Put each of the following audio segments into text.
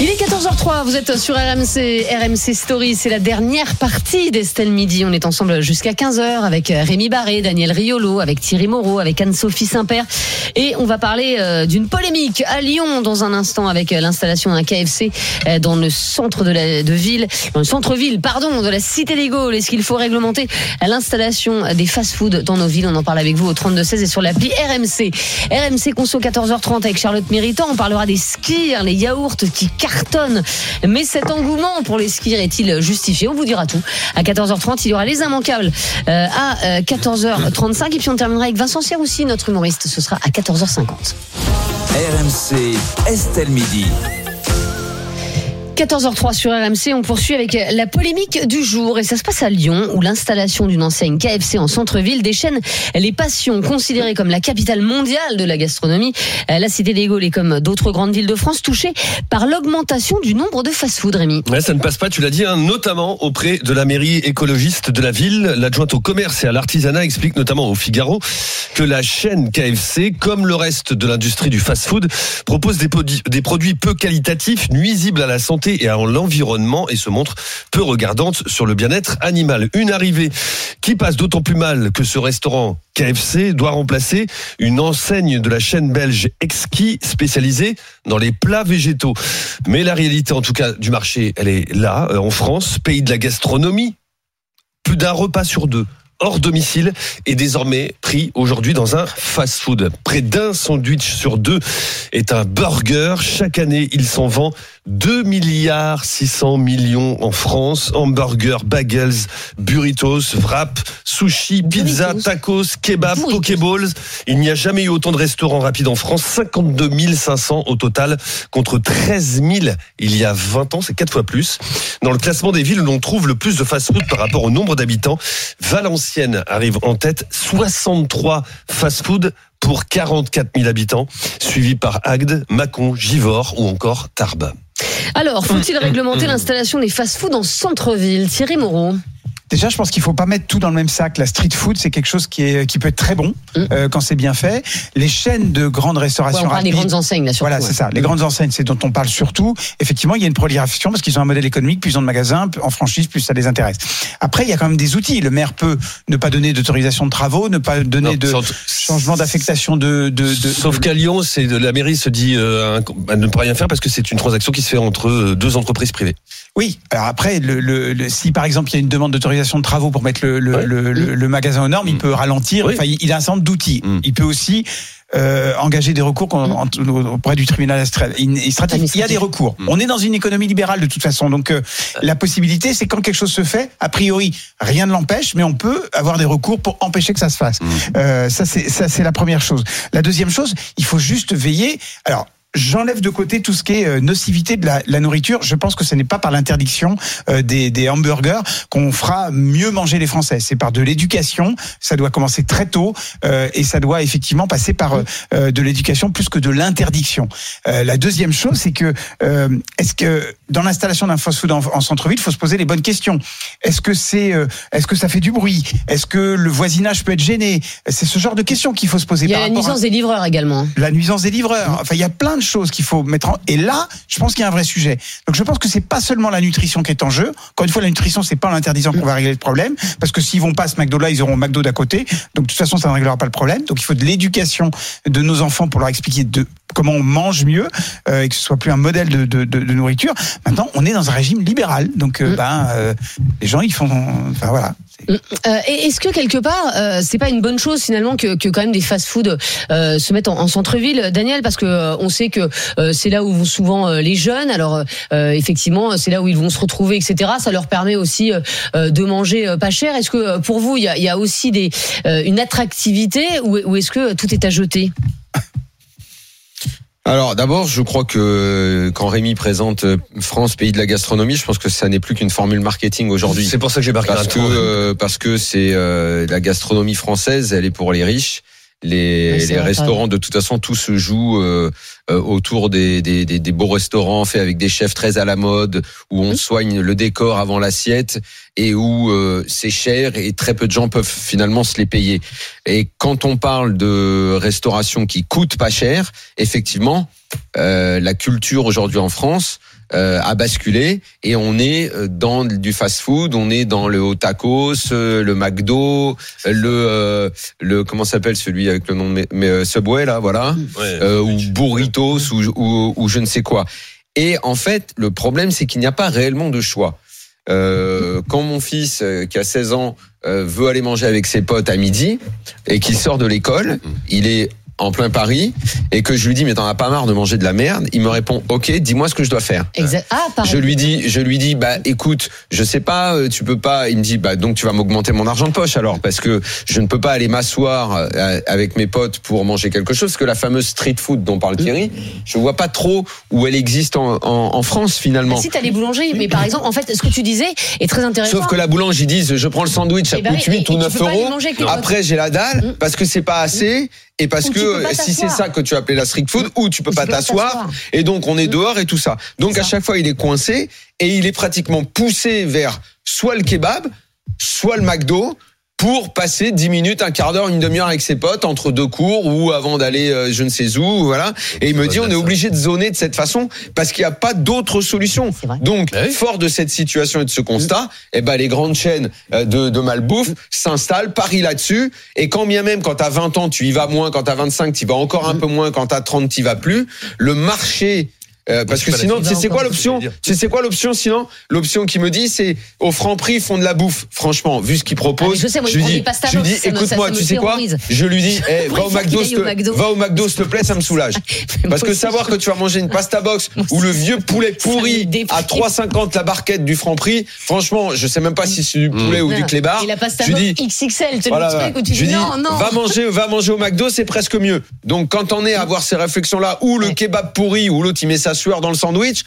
Il est 14h03, vous êtes sur RMC, RMC Story, c'est la dernière partie d'Estelle Midi. On est ensemble jusqu'à 15h avec Rémi Barré, Daniel Riolo, avec Thierry Moreau, avec Anne-Sophie Saint-Père. Et on va parler euh, d'une polémique à Lyon dans un instant avec euh, l'installation d'un KFC euh, dans le centre de la ville, dans le centre-ville, pardon, de la Cité des Gaules. Est-ce qu'il faut réglementer l'installation des fast-food dans nos villes? On en parle avec vous au 32-16 et sur l'appli RMC. RMC Conso 14h30 avec Charlotte Méritant. On parlera des skis, les yaourts qui Mais cet engouement pour les skiers est-il justifié On vous dira tout. À 14h30, il y aura les immanquables euh, à 14h35. Et puis on terminera avec Vincent aussi, notre humoriste. Ce sera à 14h50. RMC, Estelle Midi. 14h03 sur RMC, on poursuit avec la polémique du jour et ça se passe à Lyon où l'installation d'une enseigne KFC en centre-ville déchaîne les passions considérées comme la capitale mondiale de la gastronomie. La cité des Gaules est comme d'autres grandes villes de France touchées par l'augmentation du nombre de fast-food, Rémi. Ça ne passe pas, tu l'as dit, hein, notamment auprès de la mairie écologiste de la ville. L'adjointe au commerce et à l'artisanat explique notamment au Figaro que la chaîne KFC, comme le reste de l'industrie du fast-food, propose des produits peu qualitatifs, nuisibles à la santé et à l'environnement et se montre peu regardante sur le bien-être animal. Une arrivée qui passe d'autant plus mal que ce restaurant KFC doit remplacer une enseigne de la chaîne belge Exquis spécialisée dans les plats végétaux. Mais la réalité en tout cas du marché, elle est là, euh, en France, pays de la gastronomie. Plus d'un repas sur deux hors domicile est désormais pris aujourd'hui dans un fast-food. Près d'un sandwich sur deux est un burger. Chaque année, il s'en vend 2 milliards 600 millions en France. Hamburgers, bagels, burritos, wrap, sushi, pizza, tacos, kebab, pokeballs. Il n'y a jamais eu autant de restaurants rapides en France. 52 500 au total contre 13 000 il y a 20 ans. C'est quatre fois plus. Dans le classement des villes où l'on trouve le plus de fast-food par rapport au nombre d'habitants, Valenciennes arrive en tête. 63 fast-food pour 44 000 habitants, suivi par Agde, Mâcon, Givors ou encore Tarbes. Alors, faut-il réglementer l'installation des fast-foods en centre-ville? Thierry Moreau Déjà, je pense qu'il faut pas mettre tout dans le même sac. La street food, c'est quelque chose qui, est, qui peut être très bon mm. euh, quand c'est bien fait. Les chaînes de grande restauration ouais, on les grandes enseignes, là, surtout. Voilà, c'est ça. Les grandes enseignes, c'est dont on parle surtout. Effectivement, il y a une prolifération parce qu'ils ont un modèle économique, plus ils ont de magasins, en franchise, plus ça les intéresse. Après, il y a quand même des outils. Le maire peut ne pas donner d'autorisation de travaux, ne pas donner de changement d'affectation de, de, de, Sauf qu'à Lyon, c'est la mairie se dit euh, ne peut rien faire parce que c'est une transaction qui se fait entre euh, deux entreprises privées. Oui. Alors après, le, le, si par exemple il y a une demande d'autorisation de travaux pour mettre le, le, magasin aux normes, il mm. peut ralentir. Enfin, il a un centre d'outils. Mm. Il peut aussi euh, engager des recours auprès du tribunal administratif. Il y a des recours. Mm. On est dans une économie libérale de toute façon. Donc euh, la possibilité, c'est quand quelque chose se fait, a priori, rien ne l'empêche, mais on peut avoir des recours pour empêcher que ça se fasse. Euh, ça, c'est ça, c'est la première chose. La deuxième chose, il faut juste veiller. Alors j'enlève de côté tout ce qui est euh, nocivité de la, la nourriture. Je pense que ce n'est pas par l'interdiction euh, des, des, hamburgers qu'on fera mieux manger les Français. C'est par de l'éducation. Ça doit commencer très tôt euh, et ça doit effectivement passer par de l'éducation plus que de l'interdiction. la deuxième chose, c'est que est-ce que dans l'installation d'un fast-food en, centre-ville, il faut se poser les bonnes questions. Est-ce que c'est, est-ce que ça fait du bruit? Est-ce que le voisinage peut être gêné? C'est ce genre de questions qu'il faut se poser. Il y a la nuisance des livreurs également. La nuisance des livreurs. Enfin, il y a plein de choses qu'il faut mettre en. Et là, je pense qu'il y a un vrai sujet. Donc, je pense que c'est pas seulement la nutrition qui est en jeu. Encore une fois, la nutrition, c'est pas en l'interdisant qu'on va régler le problème, parce que s'ils vont pas à ce McDo là, ils auront McDo d'à côté. Donc, de toute façon, ça ne réglera pas le problème. Donc, il faut de l'éducation de nos enfants pour leur expliquer de comment on mange mieux euh, et que ce soit plus un modèle de, de, de, nourriture. Maintenant, on est dans un régime libéral, donc euh, mm. ben euh, les gens ils font, enfin voilà, et Est-ce que quelque part, c'est pas une bonne chose finalement que, que quand même des fast-food se mettent en, en centre-ville, Daniel, parce que on sait que c'est là où vont souvent les jeunes. Alors effectivement, c'est là où ils vont se retrouver, etc. Ça leur permet aussi de manger pas cher. Est-ce que pour vous, il y a, il y a aussi des une attractivité ou, ou est-ce que tout est à jeter? Alors d'abord, je crois que quand Rémi présente euh, France pays de la gastronomie, je pense que ça n'est plus qu'une formule marketing aujourd'hui. C'est pour ça que j'ai marqué Parce que euh, parce que c'est euh, la gastronomie française, elle est pour les riches. Les, Oui, les restaurants, de toute façon, tout se joue euh, euh, autour des, des, des, des beaux restaurants faits avec des chefs très à la mode, où on soigne le décor avant l'assiette et où euh, c'est cher et très peu de gens peuvent finalement se les payer. Et quand on parle de restauration qui coûte pas cher, effectivement, euh, la culture aujourd'hui en France euh, a basculé et on est euh, dans du fast-food, on est dans le hot tacos, euh, le McDo, euh, le le comment s'appelle celui avec le nom de mais, Subway là, voilà, Ouais. ou burritos ou, ou ou je ne sais quoi. Et en fait, le problème c'est qu'il n'y a pas réellement de choix. Euh, quand mon fils euh, qui a 16 ans euh, veut aller manger avec ses potes à midi et qu'il sort de l'école, il est en plein Paris et que je lui dis mais t'en as pas marre de manger de la merde, il me répond OK, dis-moi ce que je dois faire. Exact. Ah, pareil. Je lui dis, je lui dis, bah écoute, je sais pas, euh, tu peux pas. Il me dit, bah donc tu vas m'augmenter mon argent de poche alors, parce que je ne peux pas aller m'asseoir euh, avec mes potes pour manger quelque chose. Parce que la fameuse street food dont parle Thierry, je vois pas trop où elle existe en, en, en France finalement. Si t'as les boulangeries, mais par exemple, en fait, ce que tu disais est très intéressant. Sauf que la boulange, ils disent, je prends le sandwich, ça Eh ben coûte oui, 8 et- ou et tu 9 peux pas aller euros. Après, j'ai la dalle, Mm. parce que c'est pas assez, et parce Ou que si c'est ça que tu appelais la street food, ou tu peux Ou pas t'asseoir, et donc on est dehors et tout ça. Donc à ça. chaque fois, il est coincé, et il est pratiquement poussé vers soit le kebab, soit le McDo, pour passer 10 minutes, un quart d'heure, une demi-heure avec ses potes entre deux cours ou avant d'aller euh, je ne sais où, voilà. Et il me dit on est obligé de zoner de cette façon parce qu'il n'y a pas d'autre solution. Donc, Bah oui. fort de cette situation et de ce constat, eh ben les grandes chaînes euh, de, de malbouffe s'installent, parient là-dessus. Et quand bien même, quand t'as 20 ans, tu y vas moins, quand t'as 25, tu y vas encore un peu moins, quand t'as 30, tu y vas plus. Le marché euh, parce que sinon, tu sais c'est quoi l'option. Tu sais c'est quoi l'option sinon L'option qui me dit c'est au franc prix ils font de la bouffe. Franchement, vu ce qu'ils Ah, proposent, je sais, moi, lui dis, je lui dis ça écoute-moi, ça- ça tu sais quoi. Je lui dis, eh, va au McDo, s'il au te- McDo. va au McDo, s'il te plaît, ça me soulage. Parce que savoir que tu vas manger une pasta box ou le vieux poulet Ça pourri à 3,50 la barquette du franc prix, franchement, je sais même pas si c'est du poulet ou du Non. clébar. Et la pasta Je lui box dis, XXL, c'est voilà, le truc où tu dis non, non. va manger, va manger au McDo, c'est presque mieux. Donc quand on est à avoir ces réflexions-là, ou le kebab pourri, ou l'autre il met sueur dans le sandwich,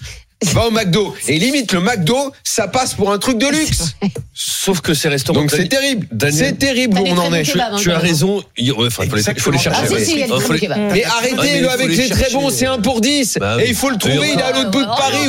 va au McDo. Et limite le McDo, ça passe pour un truc de luxe. Sauf que ces restaurants. Donc c'est terrible. C'est terrible où on très en est. hein, Tu as raison. Il enfin, faut les- faut les chercher. Ah, ouais. si, Oh, très les-. Mais Ouais, mais arrêtez-le faut avec les très chercher. bons, c'est un pour 10. Bah Et il faut le trouver, il est à l'autre bout de Ah, Paris.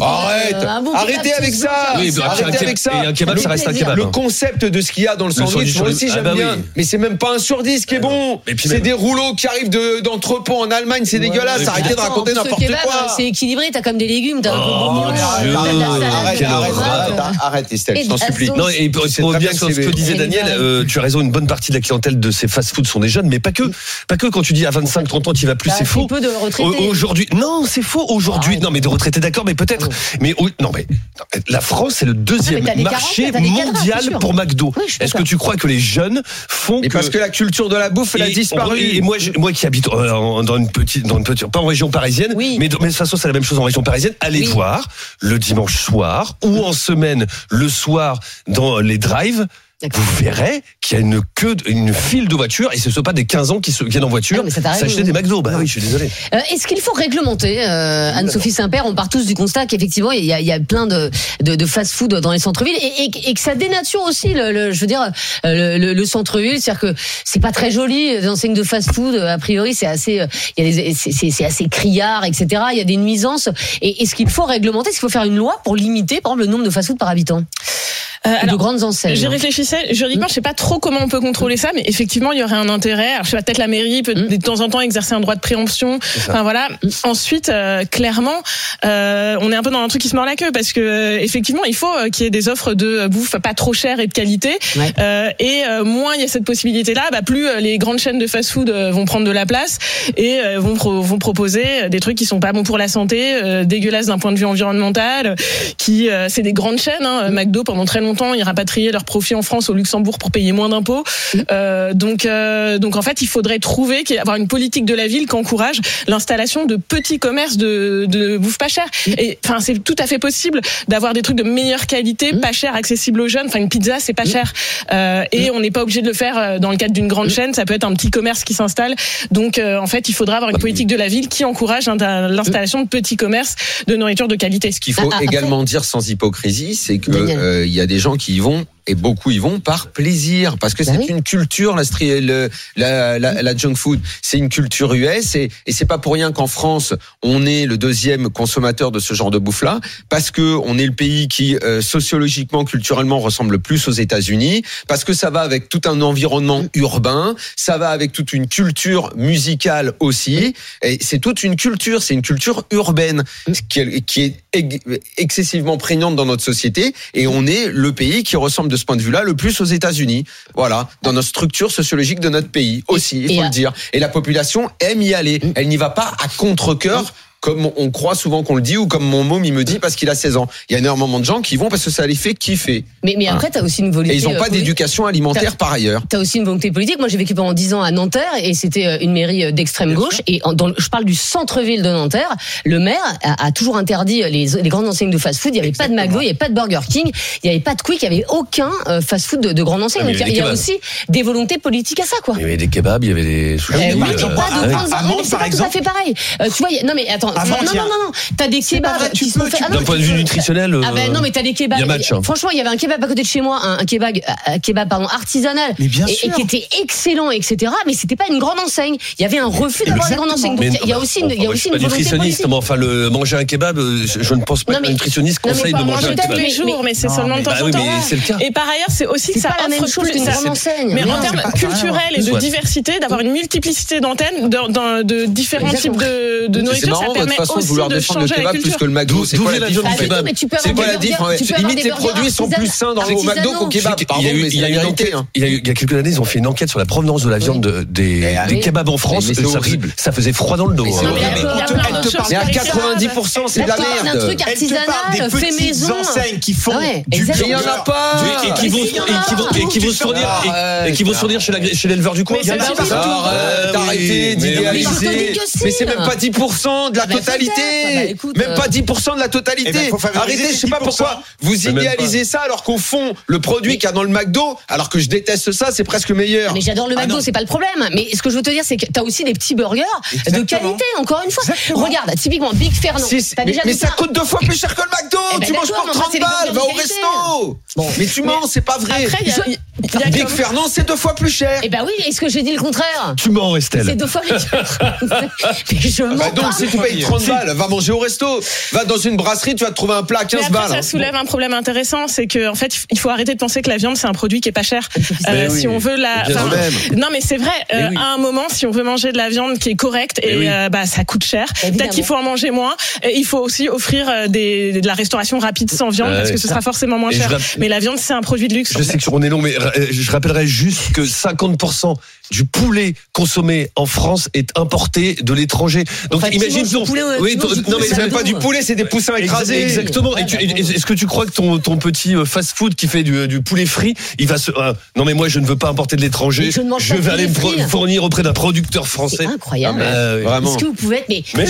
Arrête Arrêtez avec ça Arrêtez un kebab- avec ça et un kebab, ça reste un kebab. le hein. concept de ce qu'il y a dans le sandwich, moi aussi j'aime Ah bah bien. Mais c'est même pas un sur 10 qui est bon. C'est des rouleaux qui arrivent de- d'entrepôt en Allemagne, c'est dégueulasse. Arrêtez de raconter n'importe quoi. C'est équilibré, t'as comme des légumes, Oh, salade, Arrête, Estelle, je t'en supplie. Non, et pour, bien sur ce que disait Daniel, euh, tu as raison, une bonne partie de la clientèle de ces fast-foods sont des jeunes, mais pas que. Pas que quand tu dis à 25, 30 ans, tu vas plus, c'est faux. Aujourd'hui, non, c'est faux. Aujourd'hui, Arrête. non, mais de retraités, d'accord, mais peut-être. Mais non, mais la France c'est le deuxième Ah, marché 40, t'as des cadres, mondial pour McDo. Est-ce que tu crois que les jeunes font parce que la culture de la bouffe, elle a et- disparu. Et moi, moi qui habite euh, dans une petite, dans une petite, pas en région parisienne, Oui. mais, de, mais de toute façon c'est la même chose en région parisienne. Allez Oui. voir le dimanche soir ou en semaine le soir dans les drives. Vous verrez qu'il y a une queue, une file de voitures et ce ne sont pas des 15 ans qui se viennent en voiture Ah, s'acheter des McDo. Bah oui, je suis désolé. Euh, Est-ce qu'il faut réglementer, euh, Anne-Sophie Saint-Père On part tous du constat qu'effectivement, il y a, il y a plein de, de, de fast-food dans les centres-villes et, et- et que ça dénature aussi, le, le- je veux dire, euh, le, le- le centre-ville. C'est-à-dire que c'est pas très joli, les enseignes de fast-food. A priori, c'est assez, euh, a des, c'est- c'est c'est assez criard, etc. Il y a des nuisances. Et est-ce qu'il faut réglementer Est-ce qu'il faut faire une loi pour limiter, par exemple, le nombre de fast-food par habitant Euh, de grandes enseignes. Je réfléchissais, juridiquement, je sais pas trop comment on peut contrôler ça, mais effectivement, il y aurait un intérêt. Alors, je sais pas, peut-être la mairie peut Mm. de temps en temps exercer un droit de préemption. Enfin voilà. Ensuite, euh, clairement, euh, on est un peu dans un truc qui se mord la queue parce que euh, effectivement, il faut euh, qu'il y ait des offres de bouffe pas trop chères et de qualité. Ouais. Euh, et euh, moins il y a cette possibilité-là, bah, plus euh, les grandes chaînes de fast-food euh, vont prendre de la place et euh, vont pro- vont proposer des trucs qui sont pas bons pour la santé, euh, dégueulasses d'un point de vue environnemental, qui euh, c'est des grandes chaînes. Hein, McDo pendant très longtemps longtemps, ils rapatriaient leurs profits en France, au Luxembourg pour payer moins d'impôts. Euh, donc, euh, donc en fait, il faudrait trouver qu'il y ait- avoir une politique de la ville qui encourage l'installation de petits commerces de, de bouffe pas cher. Et enfin, c'est tout à fait possible d'avoir des trucs de meilleure qualité, pas cher, accessible aux jeunes. Enfin, une pizza, c'est pas cher. Euh, et on n'est pas obligé de le faire euh, dans le cadre d'une grande chaîne. Ça peut être un petit commerce qui s'installe. Donc, euh, en fait, il faudra avoir une politique de la ville qui encourage l'installation de petits commerces de nourriture de qualité. Ce qu'il faut Ah, ah, également dire sans hypocrisie, c'est que euh, il y a des gens qui y vont et beaucoup y vont par plaisir parce que Bah c'est oui. une culture la, le- la, la, la junk food, c'est une culture US et, et c'est pas pour rien qu'en France on est le deuxième consommateur de ce genre de bouffe là parce que on est le pays qui euh, sociologiquement culturellement ressemble le plus aux États-Unis parce que ça va avec tout un environnement urbain, ça va avec toute une culture musicale aussi et c'est toute une culture, c'est une culture urbaine qui est, excessivement prégnante dans notre société et on est le pays qui ressemble de ce point de vue-là le plus aux États-Unis. Voilà, dans notre structure sociologique de notre pays aussi, il et faut à- le dire. Et la population aime y aller. Elle n'y va pas à contre-cœur. Comme on croit souvent qu'on le dit, ou comme mon môme il me dit parce qu'il a 16 ans. Il y a énormément de gens qui vont parce que ça les fait kiffer. Mais, mais après, t'as aussi une volonté. Et ils n'ont euh, pas d'éducation alimentaire par ailleurs. T'as aussi une volonté politique. Moi, j'ai vécu pendant 10 ans à Nanterre et c'était euh, une mairie euh, d'extrême gauche. Et en- dans, je parle du centre-ville de Nanterre. Le maire a, a toujours interdit les, les grandes enseignes de fast-food. Il n'y avait pas de McDo, il n'y avait pas de Burger King, il n'y avait pas de Quick, il n'y avait aucun euh, fast-food de, de grande enseigne. Ah, Donc il y a aussi des volontés politiques à ça, quoi. Il y avait des kebabs, il y avait des sushis. Eh exemple, pas à- de c'est par pas tout à exemple fait pareil. Euh, tu vois, il y a- non mais attends, non, non, a- non, non, t'as des kebabs vrai, tu qui sont faits. Ah non, D'un point de vue nutritionnel, Ah ben non mais t'as des kebabs. il y a match, hein. Franchement, il y avait un kebab à côté de chez moi, un, kebab, un kebab pardon artisanal, Mais bien et, sûr. et qui était excellent, etc. Mais c'était pas une grande enseigne. Il y avait un refus d'avoir des grandes enseignes. Donc Mais il y a aussi une, il y a aussi je suis une pas volonté nutritionniste, mais enfin, le, manger un kebab, euh, je, ne pense pas Non, que nutritionniste non, conseille de manger un peut-être, tous kebab. les jours, mais c'est Non, seulement de temps Bah en temps. mais c'est le cas. Et par ailleurs, c'est aussi que ça pas la même offre chose plus- qu'une ça- grande enseigne. Mais Non, en termes culturels et de diversité, d'avoir une multiplicité d'antennes, de, différents types de, nourriture, ça votre façon de vouloir défendre le kebab plus que le McDo. D'où- C'est quoi la C'est quoi la différence Limite, burgers produits sont plus sains dans, au McDo qu'au kebab. Pardon, il y a il y a une enquête, il y quelques années, ils ont fait une enquête sur la provenance de la viande de- des, kebabs en France. Mais c'est horrible. ça faisait froid dans le dos. Mais c'est hein. À par exemple. 90%, c'est de la merde. truc Elle te parle des artisanal, fait petites maison. enseignes qui font du il y en a pas. Et, qui vont, et qui vont, et qui vont se fournir, et, qui vont se fournir chez l'éleveur du coin. Mais c'est d'idéaliser. Mais même pas 10% de la bah, totalité. Ah bah, écoute, Même euh, pas 10% de la Eh ben, totalité. faut favoriser Arrêtez, je sais pas les 10%. pourquoi vous idéalisez ça alors qu'au fond, le produit qu'il y a dans le McDo, alors que je déteste ça, c'est presque meilleur. Mais j'adore le Ah McDo, non. c'est pas le problème. Mais ce que je veux te dire, c'est que t'as aussi des petits burgers de qualité, encore une fois. Exactement. Regarde, typiquement, Big Fernand. Si, si, T'as mais ça coûte deux fois plus cher que le McDo. Eh ben tu manges pour mais enfin, 30 c'est des balles, va au resto. Mais tu mens, c'est pas vrai. Après, il y a- il y a Big comme- Fernand, c'est deux fois plus cher. Eh ben oui, est-ce que j'ai dit le contraire? Tu mens, C'est Estelle. deux fois plus cher. Mais je mens Bah donc si tu payes 30 balles, va manger au resto. Va dans une brasserie, tu vas te trouver un plat à Mais 15 après, balles. ça hein. soulève un problème intéressant, c'est que en fait, il faut arrêter de penser que la viande c'est un produit qui est pas cher. Euh, oui. Si on veut la, non mais c'est vrai. euh, oui. À un moment, si on veut manger de la viande qui est correcte, et oui. euh, bah ça coûte cher. Peut-être qu'il faut en manger moins. Et il faut aussi offrir euh, des, de la restauration rapide sans viande parce que ce sera forcément moins Et cher. rapp- Mais la viande c'est un produit de luxe. Je sais qu'on est long, mais je rappellerai juste que 50% du poulet consommé en France est importé de l'étranger. Donc imagine ton- poulet, oui, ton- non mais C'est pas du poulet, c'est des poussins écrasés. Exactement. Et tu- et- Est-ce que tu crois que ton, ton petit euh, fast-food qui fait du, du poulet frit, il va se ah, non mais moi je ne veux pas importer de l'étranger. Mais je ne mange pas de vais aller me fournir auprès d'un producteur français. incroyable. Ah, oui. Vraiment. Est-ce que vous pouvez être. Mais, Mais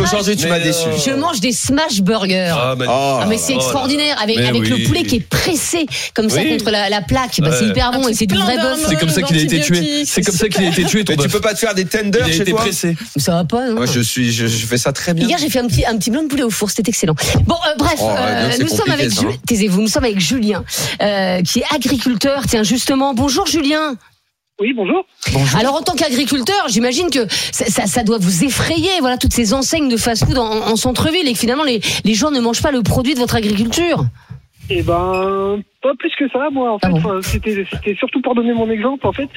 aujourd'hui, tu Mais m'as déçu. je mange des smash burgers. Ah. Oh Ah mais c'est extraordinaire avec, Mais le poulet qui est pressé comme ça contre la, la plaque. Bah, c'est hyper bon et c'est du vrai bœuf. C'est comme ça qu'il a été tué. C'est comme ça qu'il a été tué Mais tu peux pas te faire des tenders a chez toi pressé. Ça va pas. non Moi je suis je, fais ça très bien. Hier, j'ai fait un petit, un petit blanc de poulet au four, c'était excellent. Bon, euh, bref, Oh, euh, nous sommes avec ça, hein. taisez-vous, nous sommes avec Julien, euh, qui est agriculteur. Tiens, justement, bonjour Julien. Oui, bonjour. Alors, en tant qu'agriculteur, j'imagine que ça, ça, ça doit vous effrayer, voilà, toutes ces enseignes de fast-food en, en centre-ville et que finalement les, les gens ne mangent pas le produit de votre agriculture. Eh ben, pas plus que ça, moi. En fait, Ah bon Enfin, c'était, c'était surtout pour donner mon exemple. En fait,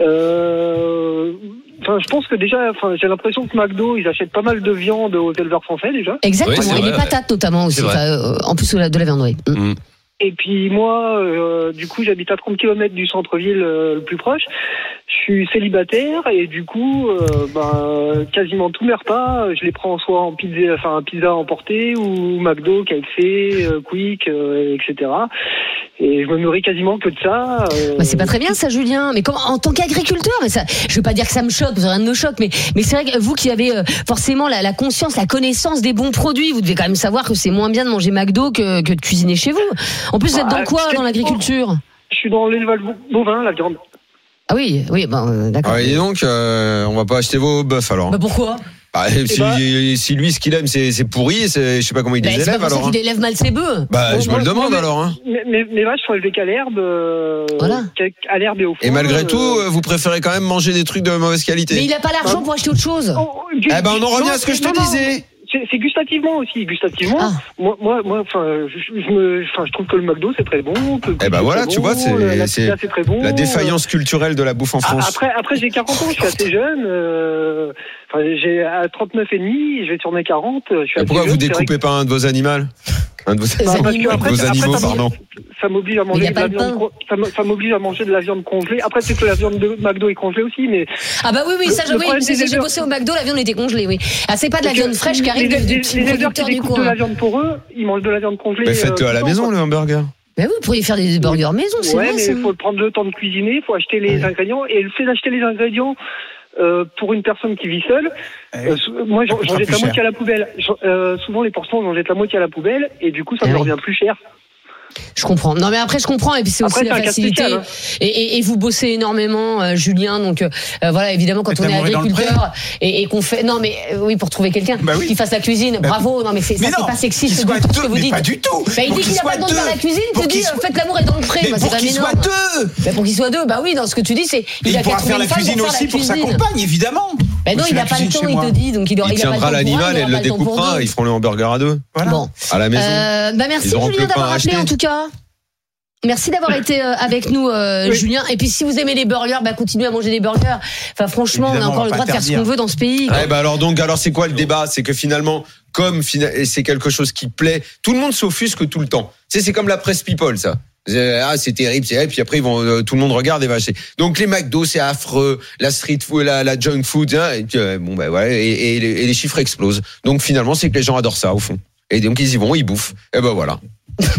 Euh, enfin, je pense que déjà, enfin, j'ai l'impression que McDo, ils achètent pas mal de viande aux éleveurs français déjà. Exactement, Oui, c'est et vrai, les patates notamment aussi, C'est vrai. enfin, euh, en plus de la, de la viande, oui. Mm. Et puis moi, euh, du coup, j'habite à 30 km du centre-ville euh, le plus proche. Je suis célibataire et du coup, euh, ben, quasiment tous mes repas, je les prends soit en pizza, enfin pizza emportée ou McDo, KFC, euh, Quick, etc. Et je me nourris quasiment que de ça. Bah, c'est pas très bien ça, Julien. Mais en tant qu'agriculteur, mais ça, je veux pas dire que ça me choque, rien ne me choque, mais, mais c'est vrai que vous qui avez forcément la, conscience, la connaissance des bons produits, vous devez quand même savoir que c'est moins bien de manger McDo que de cuisiner chez vous. En plus, vous êtes dans Bah, quoi dans l'agriculture Je suis dans l'élevage bovin, la viande. Ah oui, oui, bon, euh, d'accord. Ah, et donc, euh, on va pas acheter vos bœufs alors. Bah pourquoi Bah, si, bah- si lui, ce qu'il aime, c'est pourri, c'est- je sais pas comment il bah, les pas élève alors. hein. qu'il élève mal ses bœufs. Bah, je me le demande mais- alors. Hein. Mes, mes- mes vaches sont élevées qu'à l'herbe, euh, Voilà. à l'herbe et au foin. Et malgré euh, tout, vous préférez quand même manger des trucs de mauvaise qualité. Mais il a pas l'argent pour acheter autre chose. oh, gu- Eh ben, on en revient à ce que je te non, non. disais. C'est c'est gustativement aussi, gustativement. Ah. Moi, moi, moi, enfin, je, je me, enfin, je trouve que le McDo c'est très bon. que Eh ben voilà, tu bon, vois, c'est- la c'est pizza, c'est très bon. La défaillance culturelle de la bouffe en Ah, France. Après, après j'ai 40 ans, je suis assez jeune. Euh, enfin, j'ai à 39 et demi, je vais tourner 40. Je suis pourquoi vous jeune, découpez pas un de vos animaux? Un de vos, Bah, animaux. après, vos après, animaux, ça pardon. m'oblige- Ça m'oblige à manger de la viande. Ça m'oblige à manger de la viande congelée. Après, c'est que la viande de McDo est congelée aussi, mais Ah bah oui, oui, ça, Le- oui, j'ai éleveurs- bossé au McDo, la viande était congelée, oui. Ah, c'est pas de la viande fraîche qui arrive les, du les- petit les éleveurs qui producteur du découpent de la coin. viande pour eux, ils mangent de la viande congelée. Mais faites-le euh, à la maison, le hamburger. Mais oui, vous pourriez faire des burgers maison, c'est Ouais, vrai mais il faut prendre le temps de cuisiner, il faut acheter les ingrédients. Et le fait d'acheter les ingrédients euh, pour une personne qui vit seule, Eh euh, moi j'en jette la cher. moitié à la poubelle. J'en- euh, souvent les portions, j'en jette la moitié à la poubelle et du coup ça me oui. revient plus cher. Je comprends. Non, mais après, je comprends. Et puis, c'est aussi la facilité. spécial, hein. et, et, et vous bossez énormément, euh, Julien. Donc, euh, euh, voilà, évidemment, quand Mais on est le agriculteur et, et qu'on fait. Non, mais euh, oui, pour trouver quelqu'un Bah oui. qui fasse la cuisine. Bah, Bravo. Non, mais c'est ça, pas sexiste qu'il du soit tout ce que vous mais dites. pas du tout. Bah, il dit qu'il qu'il a pas soit besoin de faire la cuisine. Il te dit, qu'il soit- faites l'amour et dans le pré. Bah, c'est pour qu'ils soient énorme. deux Bah, pour qu'il soit deux. Bah oui, dans ce que tu dis, c'est. Il pourra trouver faire la une femme cuisine aussi la pour sa compagne, évidemment. Bah non, il fais a la pas le temps, il te dit. Donc, il Il il tiendra l'animal et le découpera. Ils feront le hamburger à deux. Voilà. Bon. À la maison. Euh, bah merci Julien d'avoir appelé en tout cas. Merci d'avoir été euh, avec nous, euh, Oui. Julien. Et puis, si vous aimez les burgers, bah continuez à manger des burgers. Enfin, franchement, Évidemment, on a encore on le droit de faire ce qu'on veut dans ce pays. Ouais, bah alors donc alors c'est quoi le débat? C'est que finalement comme c'est quelque chose qui plaît, tout le monde s'offusque tout le temps. C'est comme la presse people ça. Ah c'est terrible, c'est puis après ils vont euh, tout le monde regarde et va acheter. Donc les McDo c'est affreux, la street food, la, junk food, hein, et euh, bon bah ouais et, et les chiffres explosent. Donc finalement c'est que les gens adorent ça au fond. Et donc ils y vont, ils bouffent. Et ben voilà.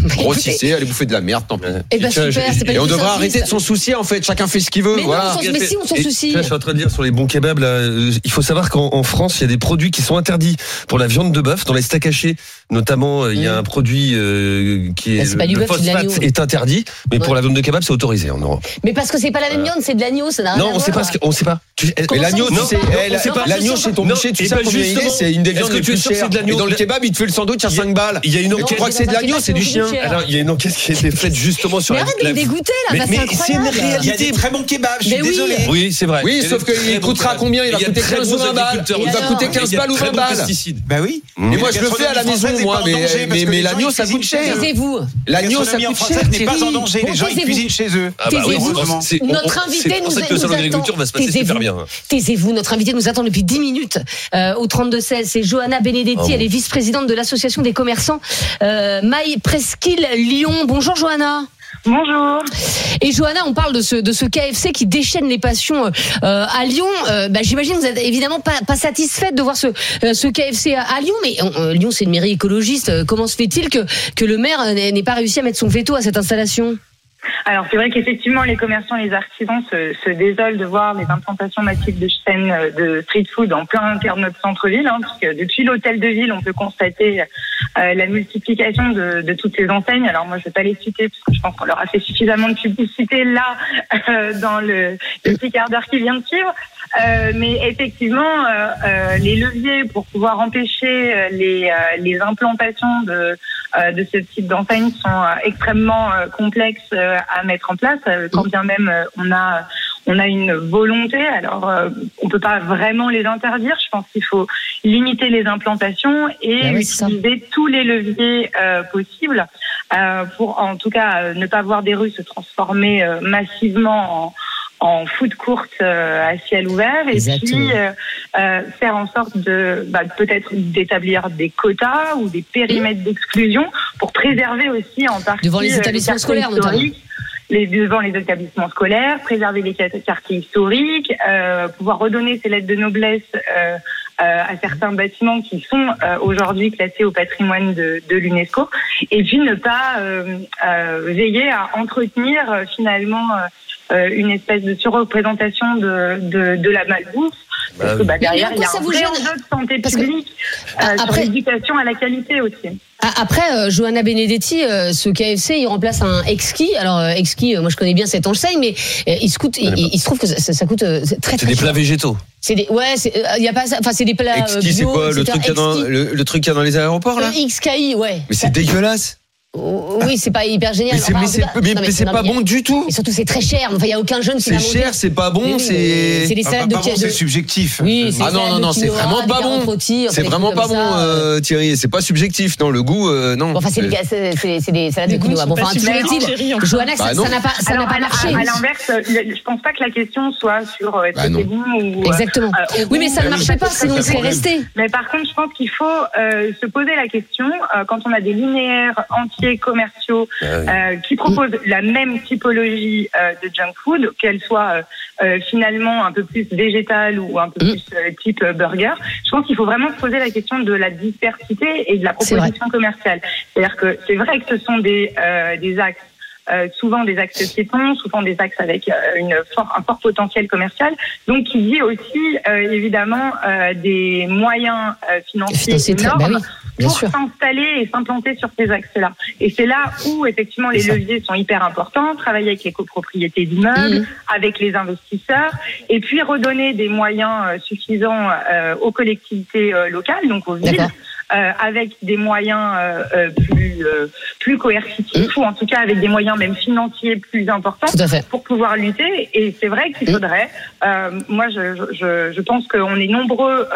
Grossissez, allez bouffer de la merde, tant pis. Et bah super, c'est pas Et on devrait arrêter de s'en soucier en fait. Chacun fait ce qu'il veut. Mais non, voilà. mais si, on s'en soucie. là, je suis en train de dire sur les bons kebabs, là, euh, il faut savoir qu'en en France, il y a des produits qui sont interdits pour la viande de bœuf, dans les steaks hachés. Notamment, euh, il y a Mm. un produit euh, qui Bah, est c'est pas le du bœuf, c'est de phosphate est interdit, mais pour la viande de kebab, c'est autorisé en Europe. Mais parce que c'est pas la même viande, c'est de l'agneau, ça n'a rien Non, à on sait voir. pas ce que, on sait pas. Tu- Mais l'agneau, tu on sais, sait pas eh, Non, la- non, l'agneau non, chez ton non, boucher, tu sais ben combien il est C'est une des viandes que les tu es plus sûr que c'est chères. de l'agneau Et dans le kebab, il te fait le sandwich à Il y a- 5 balles. Il y a une Non, Tu crois que c'est de l'agneau, c'est du chien. Alors, il y a une enquête qui a été faite justement sur Mais la. arrête de la- me dégoûter là, Mais- bah, c'est une incroyable. Il y a réalité. des très bons kebabs, je suis Mais oui. désolé. Oui, c'est vrai. Oui, sauf qu'il coûtera combien? Il va coûter très 15 bons ou 20 balles. Il va coûter Il y a 15 balles ou très 20 bons balles. Bah oui. Et moi, je le fais à la maison, moi, mais, l'agneau, ça coûte cher. Taisez-vous. L'agneau, La ça coûte française cher. n'est pas en danger. Les gens, ils taisez-vous. cuisinent chez eux. Notre invité nous, ça que le nous salon de attend. l'agriculture va se passer super Taisez-vous. bien. Taisez-vous, notre invité nous attend depuis 10 minutes euh, au 32-16. C'est Johanna Benedetti, elle est vice-présidente de l'association des commerçants Maille Presqu'île Lyon. Bonjour Johanna. Bonjour. Et Johanna, on parle de ce, de ce KFC qui déchaîne les passions euh, à Lyon. Euh, bah, J'imagine que vous êtes évidemment pas, pas satisfaite de voir ce, euh, ce KFC à, à Lyon, mais Lyon c'est une mairie écologiste. Comment se fait-il que, que le maire n'ait pas réussi à mettre son veto à cette installation? Alors c'est vrai qu'effectivement les commerçants, les artisans se, se désolent de voir les implantations massives de chaînes euh, de street food en plein cœur de notre centre-ville, hein, parce que depuis l'hôtel de ville, on peut constater euh, la multiplication de, de toutes ces enseignes. Alors moi je vais pas les citer parce que je pense qu'on leur a fait suffisamment de publicité là euh, dans le, le petit quart d'heure qui vient de suivre. Euh, mais effectivement, euh, euh, les leviers pour pouvoir empêcher euh, les, euh, les implantations de, euh, de ce type d'enseigne sont euh, extrêmement euh, complexes euh, à mettre en place, euh, quand bien même euh, on a on a une volonté. Alors euh, on peut pas vraiment les interdire. Je pense qu'il faut limiter les implantations et oui, ça. utiliser tous les leviers euh, possibles euh, pour en tout cas euh, ne pas voir des rues se transformer euh, massivement en en food court euh, à ciel ouvert et Exactement. puis euh, euh, faire en sorte de bah, peut-être d'établir des quotas ou des périmètres d'exclusion pour préserver aussi en partie Devant les euh, établissements quartiers scolaires, notamment. les, devant les établissements scolaires, préserver les quart- quartiers historiques, euh, pouvoir redonner ces lettres de noblesse euh, euh, à certains bâtiments qui sont euh, aujourd'hui classés au patrimoine de, de l'UNESCO, et puis ne pas euh, euh, veiller à entretenir euh, finalement une espèce de surreprésentation de, de, de la malbouffe. Parce que bah, derrière, il y a un vrai enjeu de santé Parce que- publique Ah, euh, sur après- l'éducation à la qualité aussi. Ah, Après, euh, Johanna Benedetti, euh, ce KFC, il remplace un exquis. Alors, euh, exquis, euh, moi je connais bien cette enseigne, mais euh, il, se coûte, il, il- il se trouve que ça, coûte euh, très très C'est des plats végétaux. C'est des, ouais, c'est, euh, il y a pas enfin c'est des plats euh, Exquis, c'est quoi le truc, qu'il y a dans, le, le truc qu'il y a dans les aéroports là? Euh, XKI, ouais. Mais c'est dégueulasse. Oui, c'est pas hyper génial. Mais c'est Enfin, pas bon du tout. Et surtout, c'est très cher. Enfin, il y a aucun jeune qui C'est cher, c'est pas bon, c'est. c'est des Ah, salades pas de c'est subjectif. Oui, c'est Ah non, non, non, c'est vraiment pas bon. C'est vraiment pas bon, euh, Thierry. C'est pas subjectif. Non, le goût, euh, non. Enfin, c'est des, salades de goûts quinoa. Bon, enfin, toujours. Johanna, ça Bah ça n'a pas, ça n'a Alors, pas à- marché. À, à l'inverse, je pense pas que la question soit sur euh, est-ce Bah que c'est bon ou. euh, Exactement. euh, Oui, mais ça ne euh, marchait pas, c'est sinon il serait resté. Mais par contre, je pense qu'il faut euh, se poser la question euh, quand on a des linéaires entiers commerciaux euh, qui proposent la même typologie euh, de junk food, qu'elle soit euh, finalement un peu plus végétale ou un peu Mm. plus type burger. Je pense qu'il faut vraiment se poser la question de la diversité et de la proposition commerciale. C'est-à-dire que c'est vrai que ce sont des des axes euh, souvent des axes piétons, souvent des axes avec euh, une fort, un fort potentiel commercial, donc qui dit aussi euh, évidemment euh, des moyens euh, financiers très- énormes bah oui, pour s'installer et s'implanter sur ces axes-là. Et c'est là où effectivement les leviers sont hyper importants, travailler avec les copropriétés d'immeubles, Mhm. avec les investisseurs, et puis redonner des moyens suffisants euh, aux collectivités locales, donc aux villes. Euh, avec des moyens euh, euh, plus euh, plus coercitifs ou en tout cas avec des moyens même financiers plus importants pour pouvoir lutter. Et c'est vrai qu'il Mm. faudrait. moi, je, je, je pense qu'on est nombreux